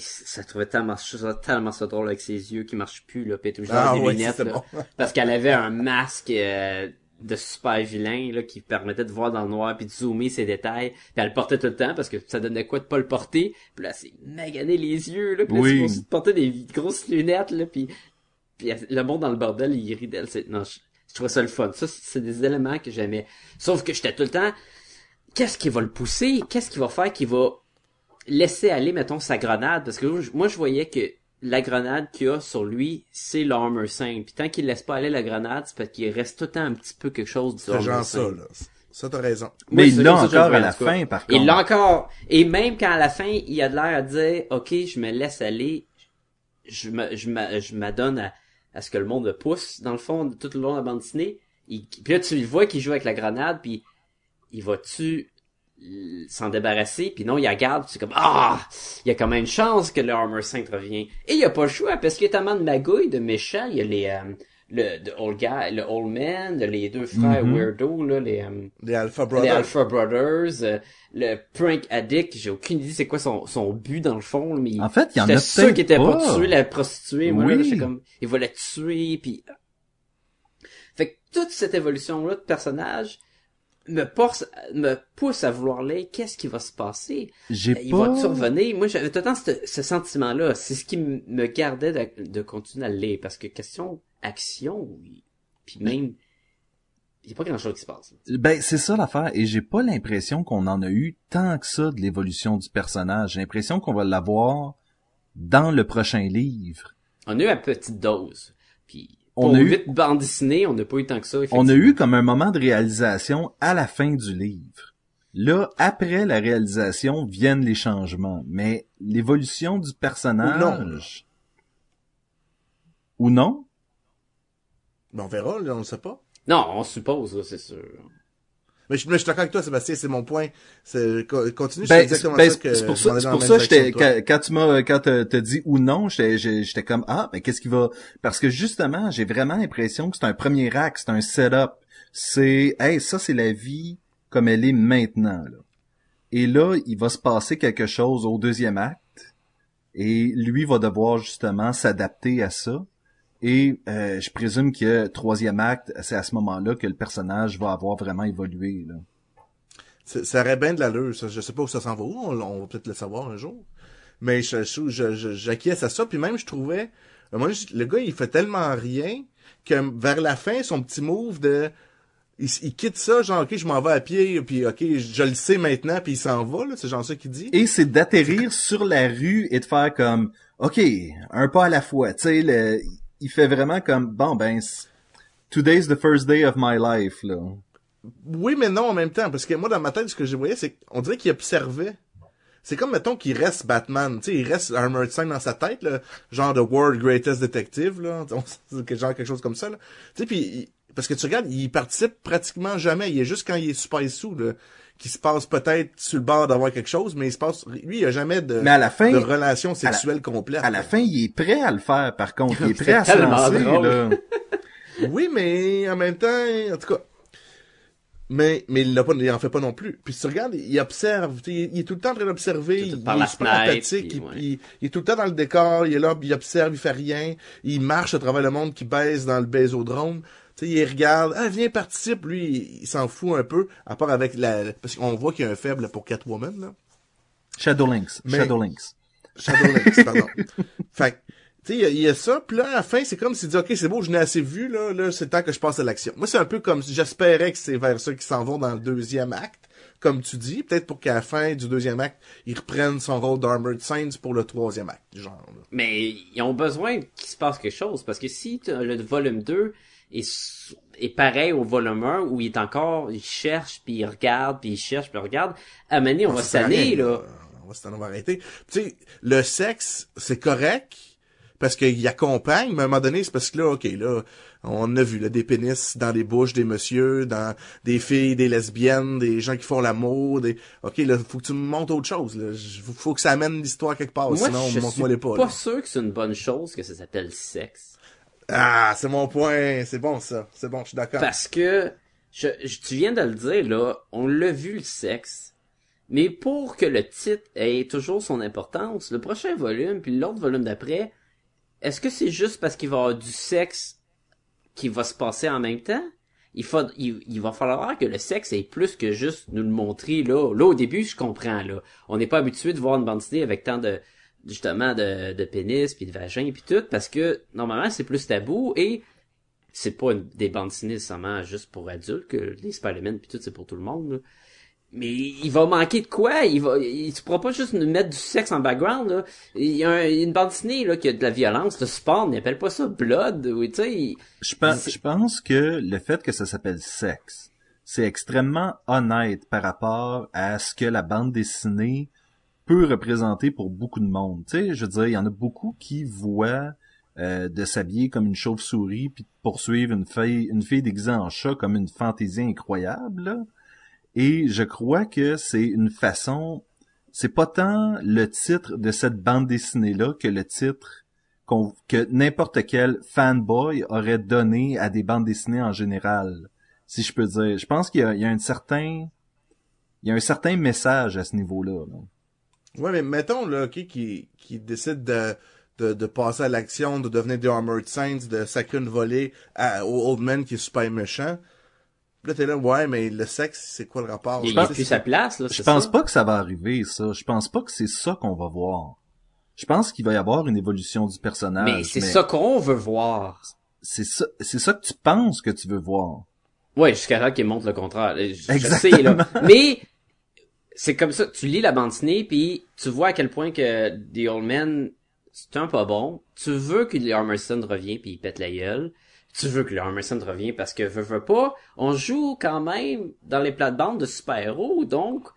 ça trouvait tellement, tellement ça drôle avec ses yeux qui marchent plus, là, pis elle a toujours Ah des lunettes, là, bon. parce qu'elle avait un masque euh, de super vilain, là, qui permettait de voir dans le noir puis de zoomer ses détails, puis elle le portait tout le temps parce que ça donnait quoi de pas le porter, puis là, c'est magané les yeux, là, puis là, Oui. c'est porter des grosses lunettes, là, puis puis le monde dans le bordel, il rit d'elle. C'est- Non, je, je trouvais ça le fun. Ça, c'est des éléments que j'aimais. Sauf que j'étais tout le temps, qu'est-ce qui va le pousser? Qu'est-ce qui va faire qu'il va laisser aller, mettons, sa grenade? Parce que moi, je voyais que la grenade qu'il a sur lui, c'est l'armor saint. Puis tant qu'il laisse pas aller la grenade, c'est parce qu'il reste tout le temps un petit peu quelque chose du C'est armor genre saint. ça, là. Ça, t'as raison. Mais il l'a encore le à la fin, par contre. Il l'a encore. Et même quand à la fin, il a de l'air à dire, OK, je me laisse aller, je me, je m'a- je m'adonne à, à ce que le monde me pousse, dans le fond, tout le long de la bande dessinée. Il, puis là, tu le vois qu'il joue avec la grenade, puis il va-tu s'en débarrasser, puis non, il la garde, c'est comme, ah, il y a quand même une chance que le Armor Saint revient. Et il a pas le choix, parce qu'il y a tellement de magouilles, de méchants, il y a les, euh, le, the old guy, le old man, les deux frères Mhm. weirdo, là, les, euh, Les Alpha les Brothers. Alpha Brothers, euh, le prank addict, j'ai aucune idée c'est quoi son, son but dans le fond, là, mais En fait, il y en a sûr peut-être qu'il était pas. pour tuer la prostituée, moi, Oui. là, comme, il va la tuer, puis... Fait que toute cette évolution-là de personnage me pousse, me pousse à vouloir lire qu'est-ce qui va se passer? J'ai Il pas... va-tu revenir? Moi, j'avais tout le temps ce, ce sentiment-là. C'est ce qui me gardait de, de continuer à le lire, parce que question action, oui. puis même, il n'y a pas grand-chose qui se passe. Ben, c'est ça l'affaire. Et j'ai pas l'impression qu'on en a eu tant que ça de l'évolution du personnage. J'ai l'impression qu'on va l'avoir dans le prochain livre. On a eu à petite dose. Puis On pour a eu- huit bandes dessinées, on n'a pas eu tant que ça. On a eu comme un moment de réalisation à la fin du livre. Là, après la réalisation, viennent les changements. Mais l'évolution du personnage... Ou non? Ben, on verra, là, on le sait pas. Non, on suppose, là, c'est sûr. Mais je, mais je suis d'accord avec toi, Sébastien, c'est mon point. Continue, Ben, exactement ben, ça que c'est pour ça, c'est pour ça, j'étais, quand, quand tu m'as, quand t'as dit ou non, j'étais, comme, ah, mais qu'est-ce qui va, parce que justement, j'ai vraiment l'impression que c'est un premier acte, c'est un setup. C'est, hey, ça, c'est la vie comme elle est maintenant, là. Et là, il va se passer quelque chose au deuxième acte. Et lui va devoir justement s'adapter à ça. Et euh, je présume que troisième acte, c'est à ce moment-là que le personnage va avoir vraiment évolué. Là. Ça aurait bien de l'allure, ça. Je sais pas où ça s'en va où, on, on va peut-être le savoir un jour. Mais je, je, j'acquiesce à ça, puis même je trouvais, je- le gars il fait tellement rien que vers la fin, son petit move de, il, quitte ça, genre ok je m'en vais à pied, puis ok je, je le sais maintenant, puis il s'en va, là, c'est genre ça qu'il dit. Et c'est d'atterrir sur la rue et de faire comme, OK, un pas à la fois. Tu sais, le- il fait vraiment comme, bon, ben, today's the first day of my life, là. Oui, mais non en même temps, parce que moi dans ma tête ce que je voyais, c'est qu'on dirait qu'il observait. C'est comme mettons qu'il reste Batman, tu sais, il reste Armored Saint dans sa tête, là, genre de World Greatest Detective, là, genre quelque chose comme ça, là. Tu sais, puis parce que tu regardes, il participe pratiquement jamais. Il est juste quand il est super sous, là, qu'il se passe peut-être sur le bord d'avoir quelque chose, mais il se passe, lui, il a jamais de, Mais à la fin, de relation sexuelle complète. à la fin, il est prêt à le faire, par contre. Il est prêt à se lancer, là. Oui, mais en même temps, en tout cas. Mais, mais il l'a pas, il en fait pas non plus. Puis si tu regardes, il observe, il, il est tout le temps en train d'observer, il, la est super fenêtre, empathique, puis il, ouais. il- il est tout le temps dans le décor, il est là, il observe, il fait rien, il marche à travers le monde qui baise dans le baisodrome. Tu sais, il regarde, ah, viens, participe, lui, il, il s'en fout un peu, à part avec la, parce qu'on voit qu'il y a un faible pour Catwoman, là. Shadowlinks. Mais- Shadowlinks. Shadowlands, pardon. Fait que, tu sais, il y a- il y, a ça, puis là, à la fin, c'est comme s'il dit, OK, c'est beau, je n'ai assez vu, là, là, c'est le temps que je passe à l'action. Moi, c'est un peu comme, si j'espérais que c'est vers ça qu'ils s'en vont dans le deuxième acte, comme tu dis, peut-être pour qu'à la fin du deuxième acte, ils reprennent son rôle d'Armored Saints pour le troisième acte, genre, là. Mais ils ont besoin qu'il se passe quelque chose, parce que si t'as le volume 2 est, s- est pareil au volume 1, où il est encore, il cherche, puis il regarde, puis il cherche, puis il regarde, à donné, on va Ça sert à s'anner, là. On va se on va arrêter. Tu sais, le sexe, c'est correct, parce qu'il accompagne, mais à un moment donné, c'est parce que là, OK, là, on a vu, là, des pénis dans les bouches des messieurs, dans des filles, des lesbiennes, des gens qui font l'amour, des... OK, là, faut que tu me montres autre chose, là. Je- Faut que ça amène l'histoire quelque part, Moi, sinon, je montre-moi suis les pas, pas là. sûr que c'est une bonne chose que ça s'appelle sexe. Ah, c'est mon point. C'est bon, ça. C'est bon, je suis d'accord. Parce que, je, tu viens de le dire, là, on l'a vu le sexe. Mais pour que le titre ait toujours son importance, le prochain volume, puis l'autre volume d'après, est-ce que c'est juste parce qu'il va y avoir du sexe qui va se passer en même temps? Il, faut, il, il va falloir que le sexe ait plus que juste nous le montrer là. Là, au début, je comprends, là. On n'est pas habitué de voir une bande dessinée avec tant de, justement, de, de pénis, puis de vagin, puis tout, parce que, normalement, c'est plus tabou, et c'est pas une- des bandes dessinées nécessairement juste pour adultes, que les Spider-Man puis tout, c'est pour tout le monde, là. Mais il va manquer de quoi? Il va, il, tu pourras pas juste nous mettre du sexe en background, là. Il y a un- une bande dessinée, là, qui a de la violence, le sport, on appelle pas ça blood, ou, tu sais, Je pense, je pense que le fait que ça s'appelle sexe, c'est extrêmement honnête par rapport à ce que la bande dessinée peut représenter pour beaucoup de monde. Tu sais, je veux dire, il y en a beaucoup qui voient euh, de s'habiller comme une chauve-souris puis de poursuivre une fille, une fille déguisée en chat comme une fantaisie incroyable. Et je crois que c'est une façon, c'est pas tant le titre de cette bande dessinée là que le titre que n'importe quel fanboy aurait donné à des bandes dessinées en général, si je peux dire. Je pense qu'il y y a un certain, il y a un certain message à ce niveau-là. là. Ouais, mais mettons, là, OK, qui, qui décide de, de, de passer à l'action, de devenir des Armored Saints, de sacrer une volée à, au Old Man qui est super méchant. Puis là, t'es là, ouais, mais le sexe, c'est quoi le rapport? il plus c'est- sa place, là, Je pense ça? pas que ça va arriver, ça. Je pense pas que c'est ça qu'on va voir. Je pense qu'il va y avoir une évolution du personnage. Mais c'est ça qu'on veut voir. C'est ça, c'est ça que tu penses que tu veux voir. Ouais, jusqu'à là qu'il montre le contraire. Je, je Exactement. sais, là. Mais, c'est comme ça, tu lis la bande dessinée, puis tu vois à quel point que The Old Man, c'est un pas bon. Tu veux que Armerson revienne puis il pète la gueule. Tu veux que Armerson revienne parce que veut, veut pas. On joue quand même dans les plates-bandes de super-héros, donc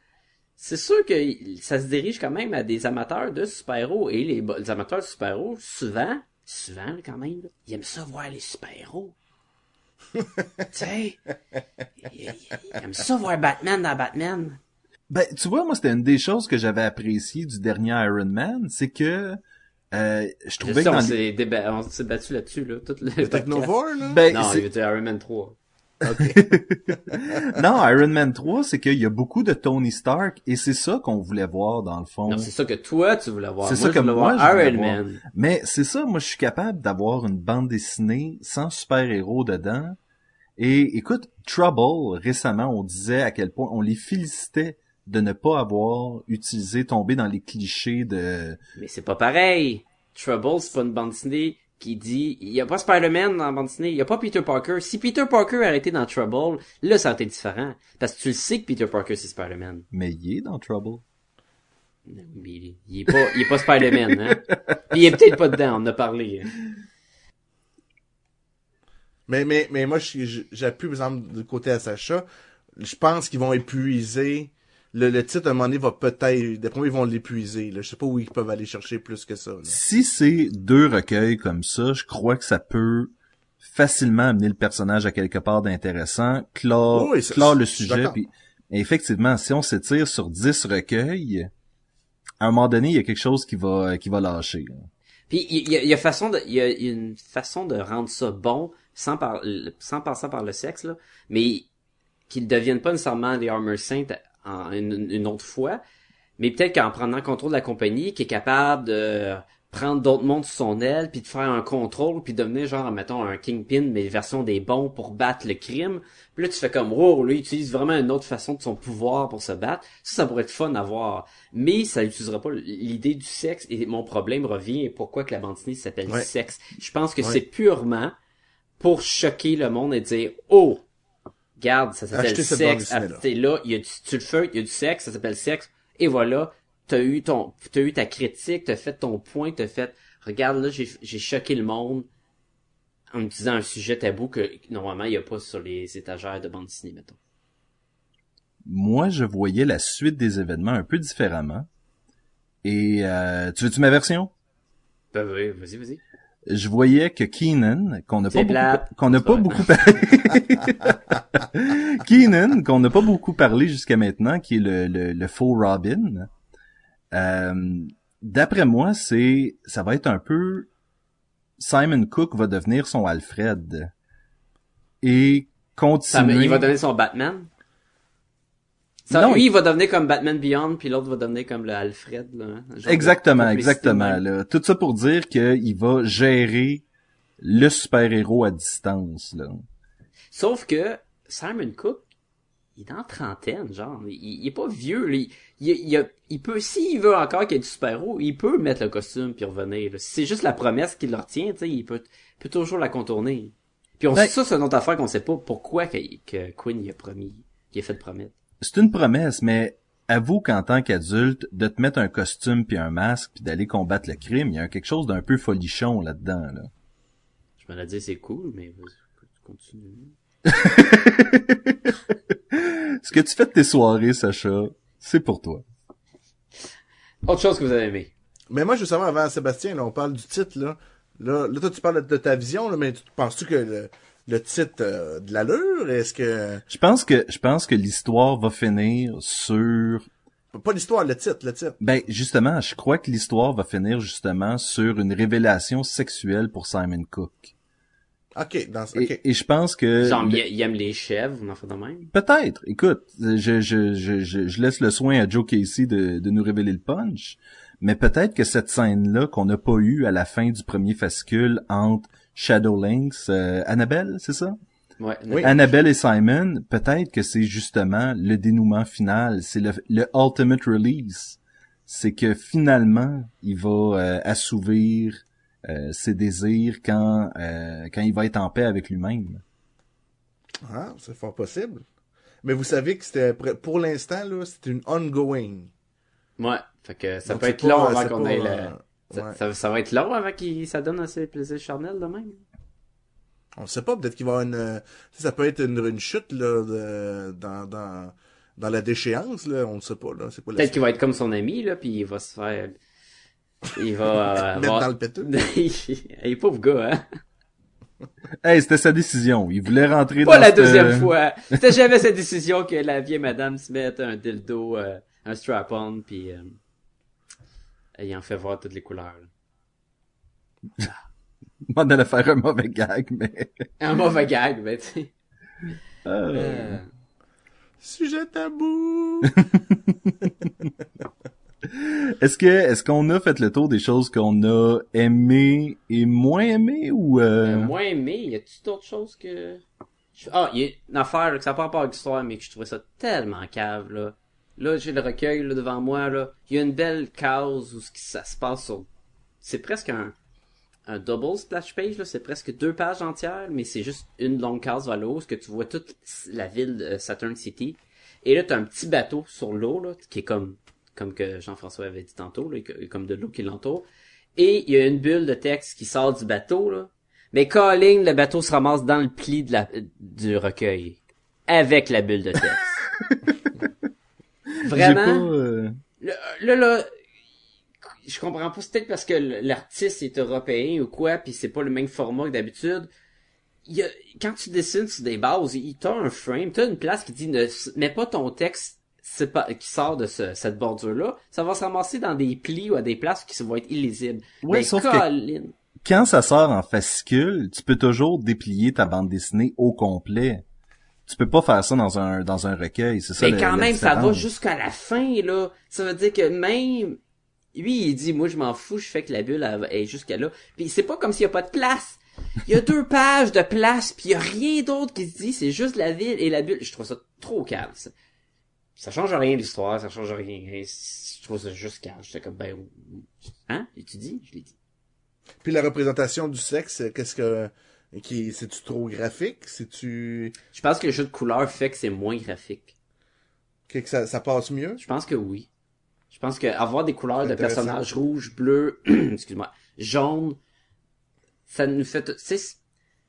c'est sûr que ça se dirige quand même à des amateurs de super-héros. Et les, les amateurs de super-héros, souvent, souvent quand même, là, ils aiment ça voir les super-héros. tu sais, ils, ils aiment ça voir Batman dans Batman. Ben, tu vois, moi, c'était une des choses que j'avais apprécié du dernier Iron Man, c'est que euh, je Je trouvais sais, que dans on s'est déba- on s'est battu là-dessus, là, tout le Le. Technovore, là? Ben, Non, il était Iron Man 3. non, Iron Man 3, c'est qu'il y a beaucoup de Tony Stark et c'est ça qu'on voulait voir dans le fond. Non, c'est ça que toi, tu voulais voir. C'est ça je que moi, voir je voulais Iron voir. Man. Mais c'est ça, moi je suis capable d'avoir une bande dessinée sans super-héros dedans. Et écoute, Trouble, récemment, on disait à quel point on les félicitait de ne pas avoir utilisé, tombé dans les clichés de... Mais c'est pas pareil. Trouble, c'est pas une bande dessinée qui dit, il y a pas Spider-Man dans la bande dessinée, il y a pas Peter Parker. Si Peter Parker a été dans Trouble, là, ça aurait été différent. Parce que tu le sais que Peter Parker, c'est Spider-Man. Mais il est dans Trouble. Mais il est, il est pas, il est pas Spider-Man, hein. Il est peut-être pas dedans, on en a parlé. hein. Mais, mais, mais moi, j'appuie, par exemple, du côté à Sacha. Je pense qu'ils vont épuiser. Le, le titre, à un moment donné, va peut-être... D'après moi, ils vont l'épuiser. là. Je sais pas où ils peuvent aller chercher plus que ça. là. Si c'est deux recueils comme ça, je crois que ça peut facilement amener le personnage à quelque part d'intéressant, clore, Oui, clore le sujet, puis effectivement, si on s'étire sur 10 recueils, à un moment donné, il y a quelque chose qui va qui va lâcher. là. Puis il y, a- il y a façon de, il y a une façon de rendre ça bon sans par, sans passer par le sexe là, mais qu'ils deviennent pas nécessairement des Armor Saints en une, une autre fois, mais peut-être qu'en prenant contrôle de la compagnie, qui est capable de prendre d'autres mondes sous son aile, puis de faire un contrôle, puis devenir genre, mettons, un Kingpin, mais version des bons pour battre le crime. Puis là, tu fais comme, wow, lui, il utilise vraiment une autre façon de son pouvoir pour se battre. Ça, ça pourrait être fun à voir. Mais ça n'utilisera pas l'idée du sexe. Et mon problème revient, pourquoi que la bande dessinée s'appelle Ouais. sexe. Je pense que Ouais. c'est purement pour choquer le monde et dire, oh, Garde, ça s'appelle sexe. Ah, t'es là, il y a du, tu le fais, il y a du sexe, ça s'appelle sexe. Et voilà, t'as eu ton, t'as eu ta critique, t'as fait ton point, t'as fait, regarde là, j'ai, j'ai choqué le monde en utilisant un sujet tabou que normalement il y a pas sur les étagères de bande dessinée, mettons. Moi, je voyais la suite des événements un peu différemment. Et euh, tu veux-tu ma version? Ben oui, vas-y, vas-y. Je voyais que Keenan, qu'on n'a pas beaucoup, qu'on n'a C'est pas pas beaucoup parlé, Keenan, qu'on n'a pas beaucoup parlé jusqu'à maintenant, qui est le, le, le faux Robin. Euh, D'après moi, c'est, ça va être un peu, Simon Cook va devenir son Alfred et Ça, continuer. mais il va donner son Batman? Ça, Non, lui, il va devenir comme Batman Beyond, puis l'autre va devenir comme le Alfred, là. hein. Exactement, exactement. Là. Tout ça pour dire qu'il va gérer le super-héros à distance. Là. Sauf que Simon Cook, il est la trentaine, genre. Il, il est pas vieux. là. Il, il, il, a- il peut, s'il veut encore qu'il y ait du super-héros, il peut mettre le costume puis revenir. c'est juste la promesse qui le retient, tu sais, il peut, toujours la contourner. Puis on Ouais. ça, c'est une autre affaire qu'on sait pas pourquoi que, que Quinn il a promis, il a fait de promettre. C'est une promesse, mais avoue qu'en tant qu'adulte, de te mettre un costume puis un masque puis d'aller combattre le crime, il y a quelque chose d'un peu folichon là-dedans. Là. Je me l'ai dit, c'est cool, mais vas-y, continue. Ce que tu fais de tes soirées, Sacha, c'est pour toi. Autre chose que vous avez aimé. Mais moi, je veux savoir, avant Sébastien, là, on parle du titre, là. Là, là toi, tu parles de ta vision, là, mais tu- penses-tu que le, le titre euh, de l'allure, est-ce que... Je pense que je pense que l'histoire va finir sur Pas l'histoire, le titre, le titre. ben justement, je crois que l'histoire va finir justement sur une révélation sexuelle pour Simon Cook. OK, dans ce... Et, et je pense que Genre, le- il, il aime les chèvres, on en fait de même? Peut-être. Écoute, je, je, je, je, je laisse le soin à Joe Casey de, de nous révéler le punch, mais peut-être que cette scène-là qu'on n'a pas eue à la fin du premier fascicule entre Shadowlinks, euh, Annabelle, c'est ça? Ouais. Oui. Annabelle et Simon, peut-être que c'est justement le dénouement final, c'est le, le ultimate release. C'est que finalement, il va euh, assouvir euh, ses désirs quand euh, quand il va être en paix avec lui-même. Ah, c'est fort possible. Mais vous savez que c'était, pour l'instant, là, c'était une ongoing. Ouais. Fait que ça Donc, peut c'est être pas- long avant c'est qu'on ait le... euh, Ça, ouais. ça, ça va être long avant qu'il ça donne assez plaisir charnel de même. On sait pas, peut-être qu'il va y avoir une, euh, tu sais, ça peut être une, une chute, là, de, dans, dans, dans la déchéance, là, on ne sait pas, là, c'est Peut-être qu'il va être comme son ami, là, puis il va se faire... Il va... euh, Mettre avoir- dans le péteux. il est pauvre gars, hein. Hey, c'était sa décision. Il voulait rentrer Pas dans la cette- deuxième fois. C'était jamais cette décision que la vieille madame se mette un dildo, euh, un strap-on, puis euh, il en fait voir toutes les couleurs. On allait faire un mauvais gag, mais... Un mauvais gag, ben, tu sais. Euh, Euh, Sujet tabou! Est-ce que est-ce qu'on a fait le tour des choses qu'on a aimées et moins aimées ou euh... Euh, moins aimé, y a-tu d'autres choses que... Ah, il y a une affaire que ça part pas avec l'histoire, mais que je trouvais ça tellement cave, là. Là, j'ai le recueil devant moi, là. Il y a une belle case où ça se passe. C'est presque un, double splash page. C'est presque deux pages entières, mais c'est juste une longue case vers l'eau, ce que tu vois toute la ville de Saturn City. Et là, t'as un petit bateau sur l'eau, là, qui est comme, comme que Jean-François avait dit tantôt, là, comme de l'eau qui l'entoure. Et il y a une bulle de texte qui sort du bateau, là. Mais calling, le bateau se ramasse dans le pli du recueil. Avec la bulle de texte. Vraiment? pas, euh, Là, là, je comprends pas. C'est peut-être parce que l'artiste est européen ou quoi, puis c'est pas le même format que d'habitude. Il y a, quand tu dessines sur des bases, il t'as un frame, t'as une place qui dit ne mets pas ton texte c'est pas, qui sort de ce- cette bordure-là. Ça va se ramasser dans des plis ou à des places qui vont être illisibles. Sauf que- Colin, Quand ça sort en fascicule, tu peux toujours déplier ta bande dessinée au complet. Tu peux pas faire ça dans un dans un recueil, c'est ça Mais le- quand la même, ça va jusqu'à la fin, là. Ça veut dire que même, lui, il dit, moi, je m'en fous, je fais que la bulle elle, est jusqu'à là. Puis c'est pas comme s'il y a pas de place. Il y a deux pages de place, puis il y a rien d'autre qui se dit, c'est juste la ville et la bulle. Je trouve ça trop calme. Ça, ça change rien l'histoire, ça change rien. Je trouve ça juste calme. J'étais comme, ben, hein? Tu dis? Je l'ai dit. Puis la représentation du sexe, qu'est-ce que... Qui, c'est-tu trop graphique? C'est-tu... Je pense que le jeu de couleurs fait que c'est moins graphique. Que que ça, ça passe mieux? Je pense que oui. Je pense que avoir des couleurs de personnages rouges, bleus, excuse-moi, jaunes, ça nous fait,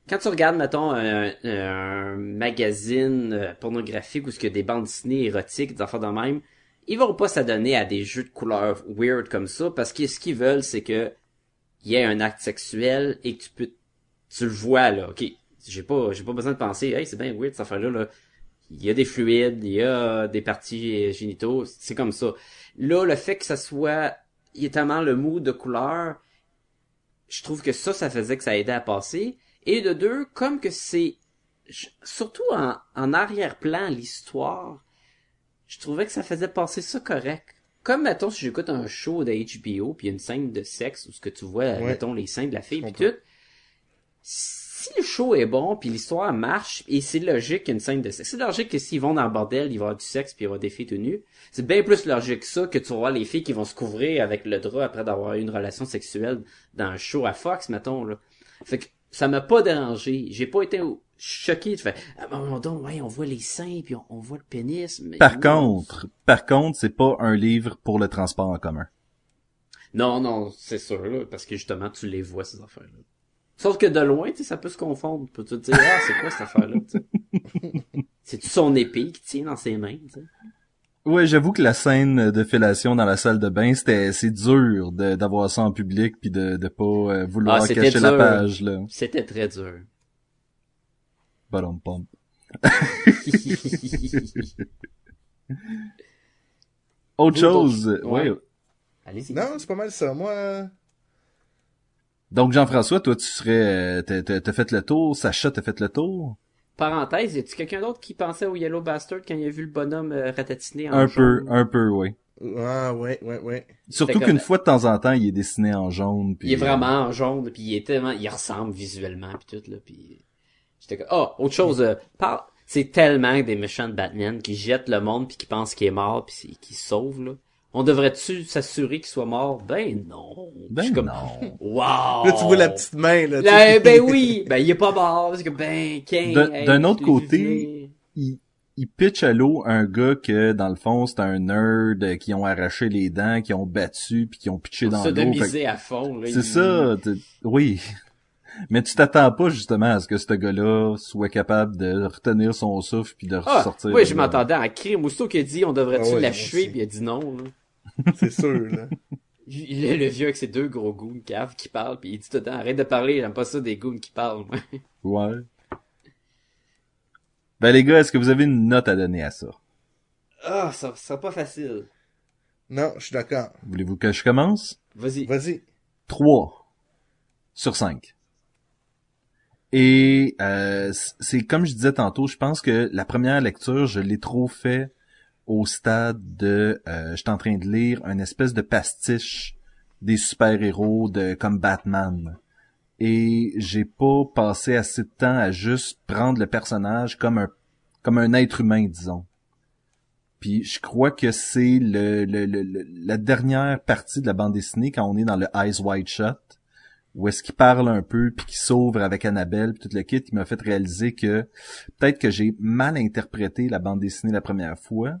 quand tu regardes, mettons, un, un magazine euh, pornographique ou ce qu'il y a des bandes dessinées érotiques, des affaires de même, ils vont pas s'adonner à des jeux de couleurs weird comme ça parce que ce qu'ils veulent, c'est que il y ait un acte sexuel et que tu peux, tu le vois, là, ok. J'ai pas, j'ai pas besoin de penser, hey, c'est bien weird cette affaire-là, là. Il y a des fluides, il y a des parties génitaux, c'est comme ça. Là, le fait que ça soit, il y a tellement le mood de couleur, je trouve que ça, ça faisait que ça aidait à passer. Et de deux, comme que c'est, surtout en, en arrière-plan, l'histoire, je trouvais que ça faisait passer ça correct. Comme, mettons, si j'écoute un show de HBO, puis il y a une scène de sexe, où ce que tu vois, Ouais. mettons, les seins de la fille, puis tout, si le show est bon, puis l'histoire marche, et c'est logique qu'il y ait une scène de sexe. C'est logique que s'ils vont dans le bordel, il va y avoir du sexe, puis il y avoir des filles tout nues. C'est bien plus logique que ça que tu voir les filles qui vont se couvrir avec le drap après d'avoir eu une relation sexuelle dans un show à Fox, mettons, là. Fait que ça m'a pas dérangé. J'ai pas été choqué. Fais, ah, ben, moment donné, ouais, on voit les seins, puis on, on voit le pénis. Mais Par non. contre, par contre, c'est pas un livre pour le transport en commun. Non, non, c'est sûr, là, parce que justement, tu les vois, ces affaires-là. Sauf que de loin, tu sais, ça peut se confondre. Tu peux te dire, ah, c'est quoi cette affaire-là, tu sais? C'est-tu son épée qui tient dans ses mains, tu sais? Ouais, j'avoue que la scène de fellation dans la salle de bain, c'était c'est dur de- d'avoir ça en public puis de de pas euh, vouloir Ah, cacher la page là. C'était très dur. Ballon pump. Autre chose, ouais. ouais. Allez-y. Non, c'est pas mal ça. Moi, Donc Jean-François, toi tu serais euh, t'as- t'as t'as fait le tour, Sacha t'as fait le tour Parenthèse, y a-tu quelqu'un d'autre qui pensait au Yellow Bastard quand il a vu le bonhomme euh, ratatiné en Un peu, jaune? un peu, oui. ah, ouais, ouais, ouais. Surtout qu'une fois de temps en temps, il est dessiné en jaune. Puis, Il est euh, vraiment en jaune, puis il est tellement, il ressemble visuellement, puis tout là, puis j'étais comme, oh, autre chose, euh, parle, c'est tellement des méchants de Batman qui jettent le monde puis qui pensent qu'il est mort puis qui se sauve là. On devrait-tu s'assurer qu'il soit mort? Ben non. Ben je suis comme, non. wow. Là, tu vois la petite main, là. ben oui, ben il est pas mort, parce que ben. D'un- hey, autre côté, il, il pitch à l'eau un gars que, dans le fond, c'est un nerd euh, qui ont arraché les dents, qui ont battu, puis qui ont pitché dans l'eau. Fait à fond il- C'est ça, oui. Mais tu t'attends pas justement à ce que ce gars-là soit capable de retenir son souffle puis de Ah, ressortir. oui, je m'attendais à crime. Aussitôt qu'il a dit on devrait-tu Ah ouais, l'achever, puis il a dit non. Là. C'est sûr, là. Il est le vieux avec ses deux gros goons caves qui parlent, puis il dit tout le temps arrête de parler, j'aime pas ça des goons qui parlent. moi. Ouais. Ben les gars, est-ce que vous avez une note à donner à ça? Ah, ça sera pas facile. Non, je suis d'accord. Voulez-vous que je commence? Vas-y. Vas-y. 3 sur 5. Et euh, c'est comme je disais tantôt, je pense que la première lecture, je l'ai trop fait au stade de euh, je suis en train de lire une espèce de pastiche des super-héros de comme Batman. Et j'ai pas passé assez de temps à juste prendre le personnage comme un comme un être humain, disons. Puis je crois que c'est le, le, le- la dernière partie de la bande dessinée quand on est dans le Eyes Wide Shut, où est-ce qu'il parle un peu puis qu'il s'ouvre avec Annabelle puis tout le kit, il m'a fait réaliser que peut-être que j'ai mal interprété la bande dessinée la première fois.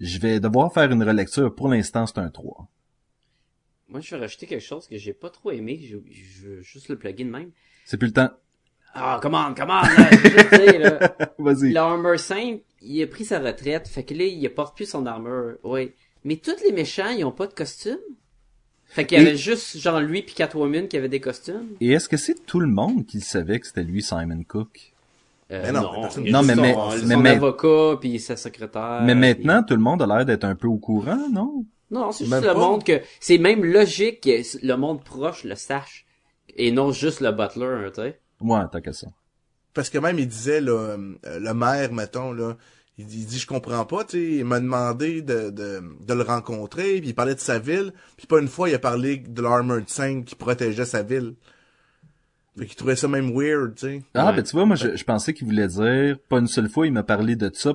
Je vais devoir faire une relecture. Pour l'instant, c'est un 3. Moi, je vais rajouter quelque chose que j'ai pas trop aimé, je, je veux juste le de même. C'est plus le temps. Ah, come on, come on, là. Vas-y. L'armor simple, il a pris sa retraite, fait que là, il porte plus son armure. Oui. Mais tous les méchants, ils ont pas de costume? Fait qu'il y Et- avait juste, genre, lui pis Catwoman qui avait des costumes? Et est-ce que c'est tout le monde qui savait que c'était lui Simon Cook? Euh, Mais non, non, mais- son, mais- son mais- mais- avocat puis sa secrétaire. Mais puis- maintenant, tout le monde a l'air d'être un peu au courant, non? Non, c'est juste le pas. monde que, c'est même logique que le monde proche le sache. Et non juste le butler, tu sais. Ouais, tant que ça. Parce que même, il disait, là, euh, le maire, mettons, là, il, dit- il dit, je comprends pas, tu sais, il m'a demandé de, de, de le rencontrer, puis il parlait de sa ville, puis pas une fois, il a parlé de l'Armored Saint qui protégeait sa ville. Fait qu'il trouvait ça même weird, tu sais. Ah, Ouais. ben tu vois, moi, je, je pensais qu'il voulait dire, pas une seule fois, il m'a parlé de ça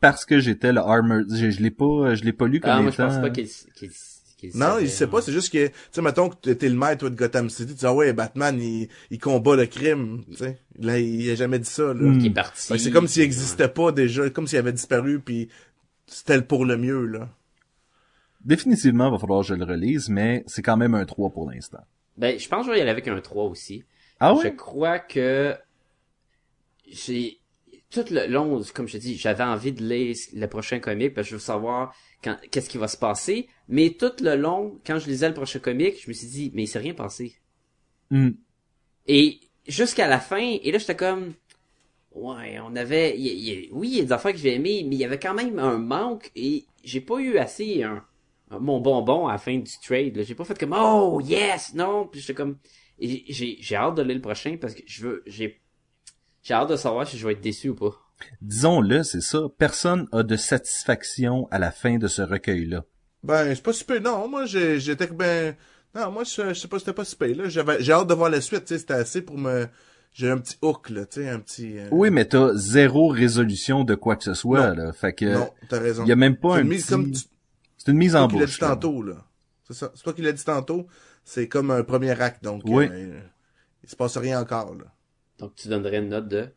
parce que j'étais le armor. Je, je l'ai pas, je l'ai pas lu comme Ah, moi, je pense pas qu'il qu'il qu'il Non, il sait pas, ouais. c'est juste que, tu sais, mettons que t'es le maître, toi, de Gotham City, tu dis, ah ouais, Batman, il, il combat le crime, tu sais. Là, il a jamais dit ça, là. Mm. Est parti. C'est comme s'il existait pas déjà, comme s'il avait disparu, puis c'était pour le mieux, là. Définitivement, il va falloir que je le relise, mais c'est quand même un 3 pour l'instant. Ben, je pense que je vais y aller avec un 3 aussi. Ah Je crois que j'ai tout le long, comme je te dis, j'avais envie de lire le prochain comic parce que je veux savoir quand qu'est-ce qui va se passer. Mais tout le long, quand je lisais le prochain comic, je me suis dit, mais il s'est rien passé. Hmm. Et jusqu'à la fin, et là j'étais comme, ouais, on avait, il- il- oui, il y a des affaires que j'ai aimées, mais il y avait quand même un manque et j'ai pas eu assez un, un- mon bonbon à la fin du trade. J'ai pas fait comme, oh yes, non, puis j'étais comme, et j'ai j'ai hâte de lire le prochain parce que je veux, j'ai, j'ai hâte de savoir si je vais être déçu ou pas. Disons-le, c'est ça. Personne a de satisfaction à la fin de ce recueil-là. Ben, c'est pas super, non, moi, j'ai- j'étais que ben, non, moi, je, je sais pas, c'était pas super, là. J'avais, j'ai hâte de voir la suite, tu sais, c'était assez pour me, j'ai un petit hook, là, tu sais, un petit, euh, Oui, mais t'as zéro résolution de quoi que ce soit, Non. là. Fait que, non, t'as raison. il y a même pas C'est un une mise petit- c'est une mise c'est en toi qui l'as bouche. dit là. tantôt, là. C'est ça. C'est toi qui l'as dit tantôt. C'est comme un premier acte, donc, Oui. euh, il se passe rien encore, là. Donc tu donnerais une note de?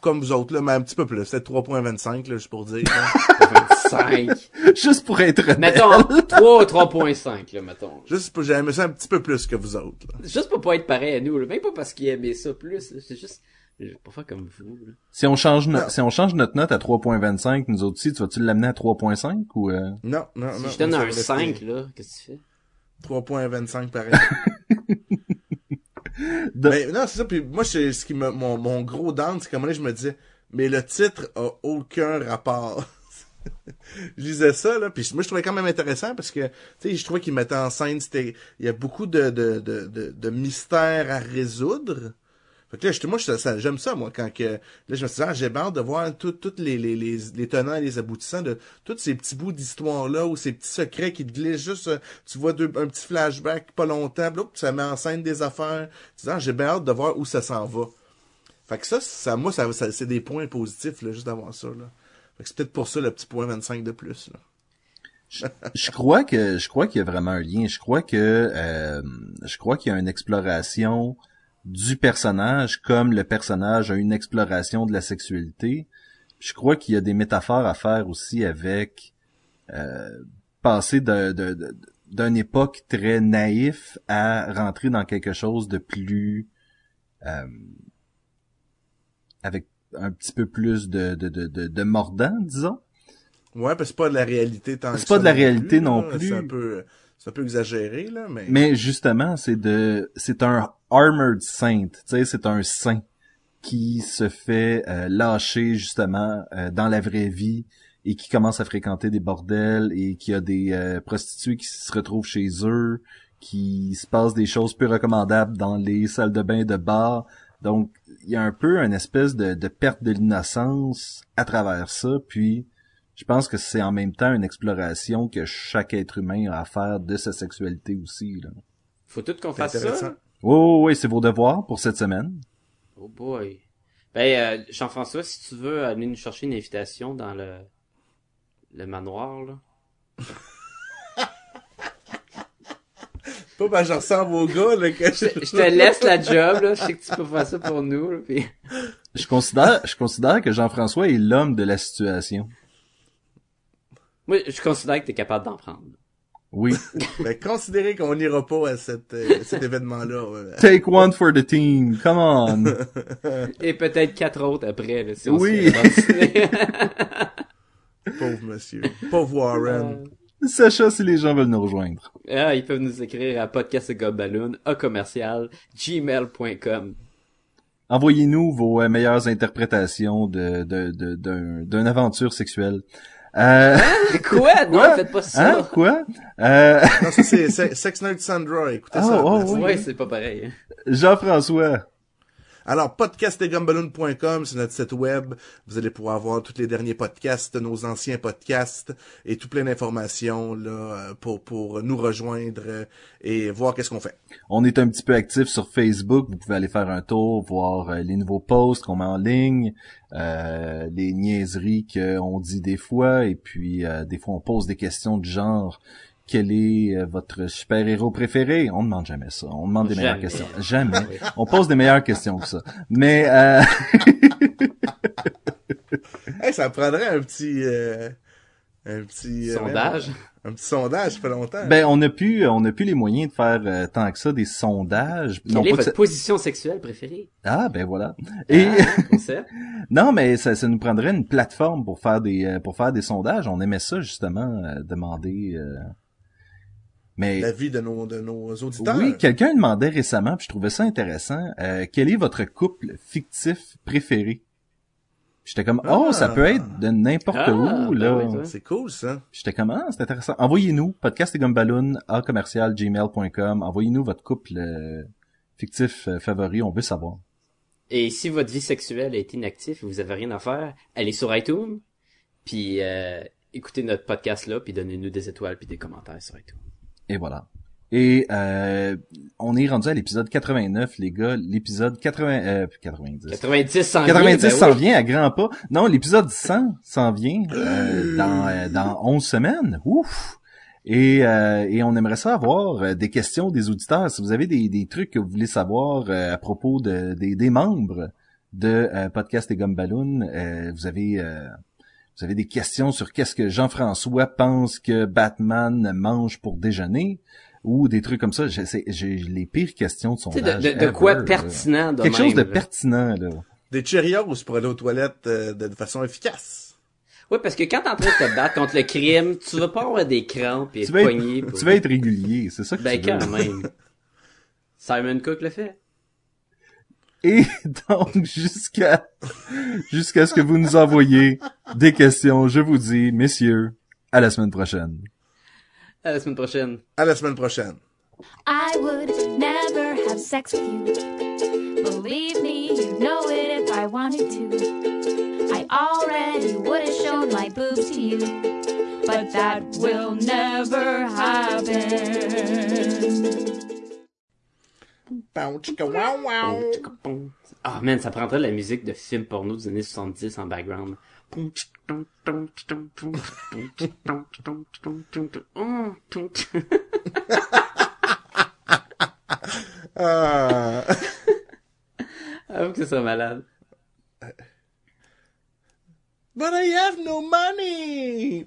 Comme vous autres, là, mais un petit peu plus. C'est 3.25, là, juste pour dire. là. 5. Juste pour être honnête. mettons 3 ou 3.5 là, mettons. juste pour, j'ai aimé ça un petit peu plus que vous autres, là. Juste pour pas être pareil à nous, là. même pas parce qu'il aimait ça plus, là. c'est juste je vais pas faire comme vous. Là. Si on change no- si on change notre note à 3.25, nous autres aussi, tu vas-tu l'amener à 3.5 ou euh... Non, non, Si non. je donne un rester 5 là, qu'est-ce que tu fais? 3.25 pareil. De- Mais non, c'est ça. Puis moi, c'est ce qui me, mon, mon gros down, c'est qu'à un moment donné, je me disais, mais le titre a aucun rapport. je lisais ça, là, puis moi, je trouvais quand même intéressant parce que, tu sais, je trouvais qu'il mettait en scène, c'était, il y a beaucoup de, de, de, de, de mystères à résoudre. Fait que là, j'étais- moi, je- ça, j'aime ça, moi, quand que, là, je me suis dit, ah, j'ai hâte de voir toutes les, les, les, les tenants et les aboutissants de tous ces petits bouts d'histoire-là ou ces petits secrets qui te glissent juste, euh, tu vois deux, un petit flashback pas longtemps, ça met en scène des affaires. Tu dis, ah, j'ai bien hâte de voir où ça s'en va. Fait que ça, ça, moi, ça, c'est des points positifs, là, juste d'avoir ça, là. Fait que c'est peut-être pour ça le petit point 25 de plus, là. je crois que je crois qu'il y a vraiment un lien. Je crois que euh, je crois qu'il y a une exploration du personnage comme le personnage a une exploration de la sexualité. Je crois qu'il y a des métaphores à faire aussi avec euh, passer d'une époque très naïf à rentrer dans quelque chose de plus euh, avec un petit peu plus de, de, de, de, de mordant, disons. Ouais, parce que c'est pas de la réalité tant C'est que pas ça de la réalité non plus. C'est un peu, c'est un peu exagéré, là, mais. Mais justement, c'est de, c'est un armored saint, tu sais, c'est un saint qui se fait euh, lâcher justement euh, dans la vraie vie et qui commence à fréquenter des bordels et qui a des euh, prostituées qui se retrouvent chez eux, qui se passe des choses peu recommandables dans les salles de bain de bar. Donc, il y a un peu une espèce de, de perte de l'innocence à travers ça, puis je pense que c'est en même temps une exploration que chaque être humain a à faire de sa sexualité aussi. Là. Faut tout qu'on fasse ça. Oui, oui, oui, c'est vos devoirs pour cette semaine. Oh boy. Ben, euh, Jean-François, si tu veux aller nous chercher une invitation dans le, le manoir, là. Pas ben, je ressemble au gars, là, que Je, je te laisse la job, là. Je sais que tu peux faire ça pour nous, là, puis... Je considère, je considère que Jean-François est l'homme de la situation. Moi, je considère que t'es capable d'en prendre. Oui. Ben, considérez qu'on n'ira pas à cet, euh, cet événement-là. ouais. Take one for the team. Come on. Et peut-être quatre autres après, là, si on Oui. Pauvre monsieur. Pauvre Warren. Sacha, si les gens veulent nous rejoindre. Ah, ils peuvent nous écrire à podcastgobaloon, à commercial, gmail.com. Envoyez-nous vos euh, meilleures interprétations de, de, de, d'un, d'une aventure sexuelle. Euh, Quoi? Non, Quoi? faites pas ça. hein, quoi? Euh, Non, ça, c'est Se- Sex Nerd Sandra. Écoutez Oh, ça. oh, oui. Ouais, c'est pas pareil. Jean-François. Alors, podcastetgumballoon.com, c'est notre site web. Vous allez pouvoir voir tous les derniers podcasts, nos anciens podcasts et tout plein d'informations là euh, pour pour nous rejoindre euh, et voir qu'est-ce qu'on fait. On est un petit peu actif sur Facebook. Vous pouvez aller faire un tour, voir euh, les nouveaux posts qu'on met en ligne, les niaiseries qu'on dit des fois, et puis des fois on pose des questions du genre quel est euh, votre super-héros préféré? On demande jamais ça. On demande des meilleures questions. Jamais. On pose des meilleures questions que ça. Mais euh, Hey, ça prendrait un petit euh, un petit euh, Sondage. un petit sondage, ça fait longtemps. ben on a plus on a plus les moyens de faire euh, tant que ça des sondages. Quelle Non, est votre ça- position sexuelle préférée? Ah ben voilà. Et Ah, concept. Non, mais ça, ça nous prendrait une plateforme pour faire des euh, pour faire des sondages. On aimait ça justement euh, demander. Mais L'avis de nos de nos auditeurs. oui, quelqu'un demandait récemment, puis je trouvais ça intéressant. euh, quel est votre couple fictif préféré? J'étais comme oh Ah. ça peut être de n'importe Ah, où ben là. oui. C'est cool ça. J'étais comme ah c'est intéressant. Envoyez-nous podcast et gumballoon à commercial gmail.com. Envoyez-nous votre couple euh, fictif euh, favori. On veut savoir. Et si votre vie sexuelle est inactive et vous avez rien à faire, allez sur iTunes, puis euh, écoutez notre podcast là, puis donnez-nous des étoiles puis des commentaires sur iTunes. Et voilà. Et euh, on est rendu à l'épisode 89, les gars. L'épisode 80, euh, 90. 90 s'en 90 vient, ben s'en vient à grands pas. Non, l'épisode 100 s'en vient euh, dans, euh, dans 11 semaines. Ouf! Et, euh, et on aimerait ça avoir euh, des questions des auditeurs. Si vous avez des, des trucs que vous voulez savoir euh, à propos de, des, des membres de Podcast et Gumballoon, euh, vous avez... vous avez des questions sur qu'est-ce que Jean-François pense que Batman mange pour déjeuner ou des trucs comme ça? J'ai les pires questions de son Tu sais, de, de, de quoi pertinent de Quelque chose de là. pertinent, là. Des Cheerios pour aller aux toilettes euh, de, façon efficace. Ouais, parce que quand t'es en train de te battre contre le crime, tu veux pas avoir des crampes et Tu vas, poignées. être, pour- tu vas être régulier, c'est ça que Ben tu veux. quand même. Simon Cook le fait. Et donc, jusqu'à jusqu'à ce que vous nous envoyiez des questions, je vous dis, messieurs, à la semaine prochaine. À la semaine prochaine. À la semaine prochaine. I would never have sex with you. Believe me, you know it if I wanted to. I already would have shown my boobs to you. But that will never happen. Ah man, ça prendrait la musique de film porno des années 70 en background. Ah. Avoue que ça serait malade. But I have no money.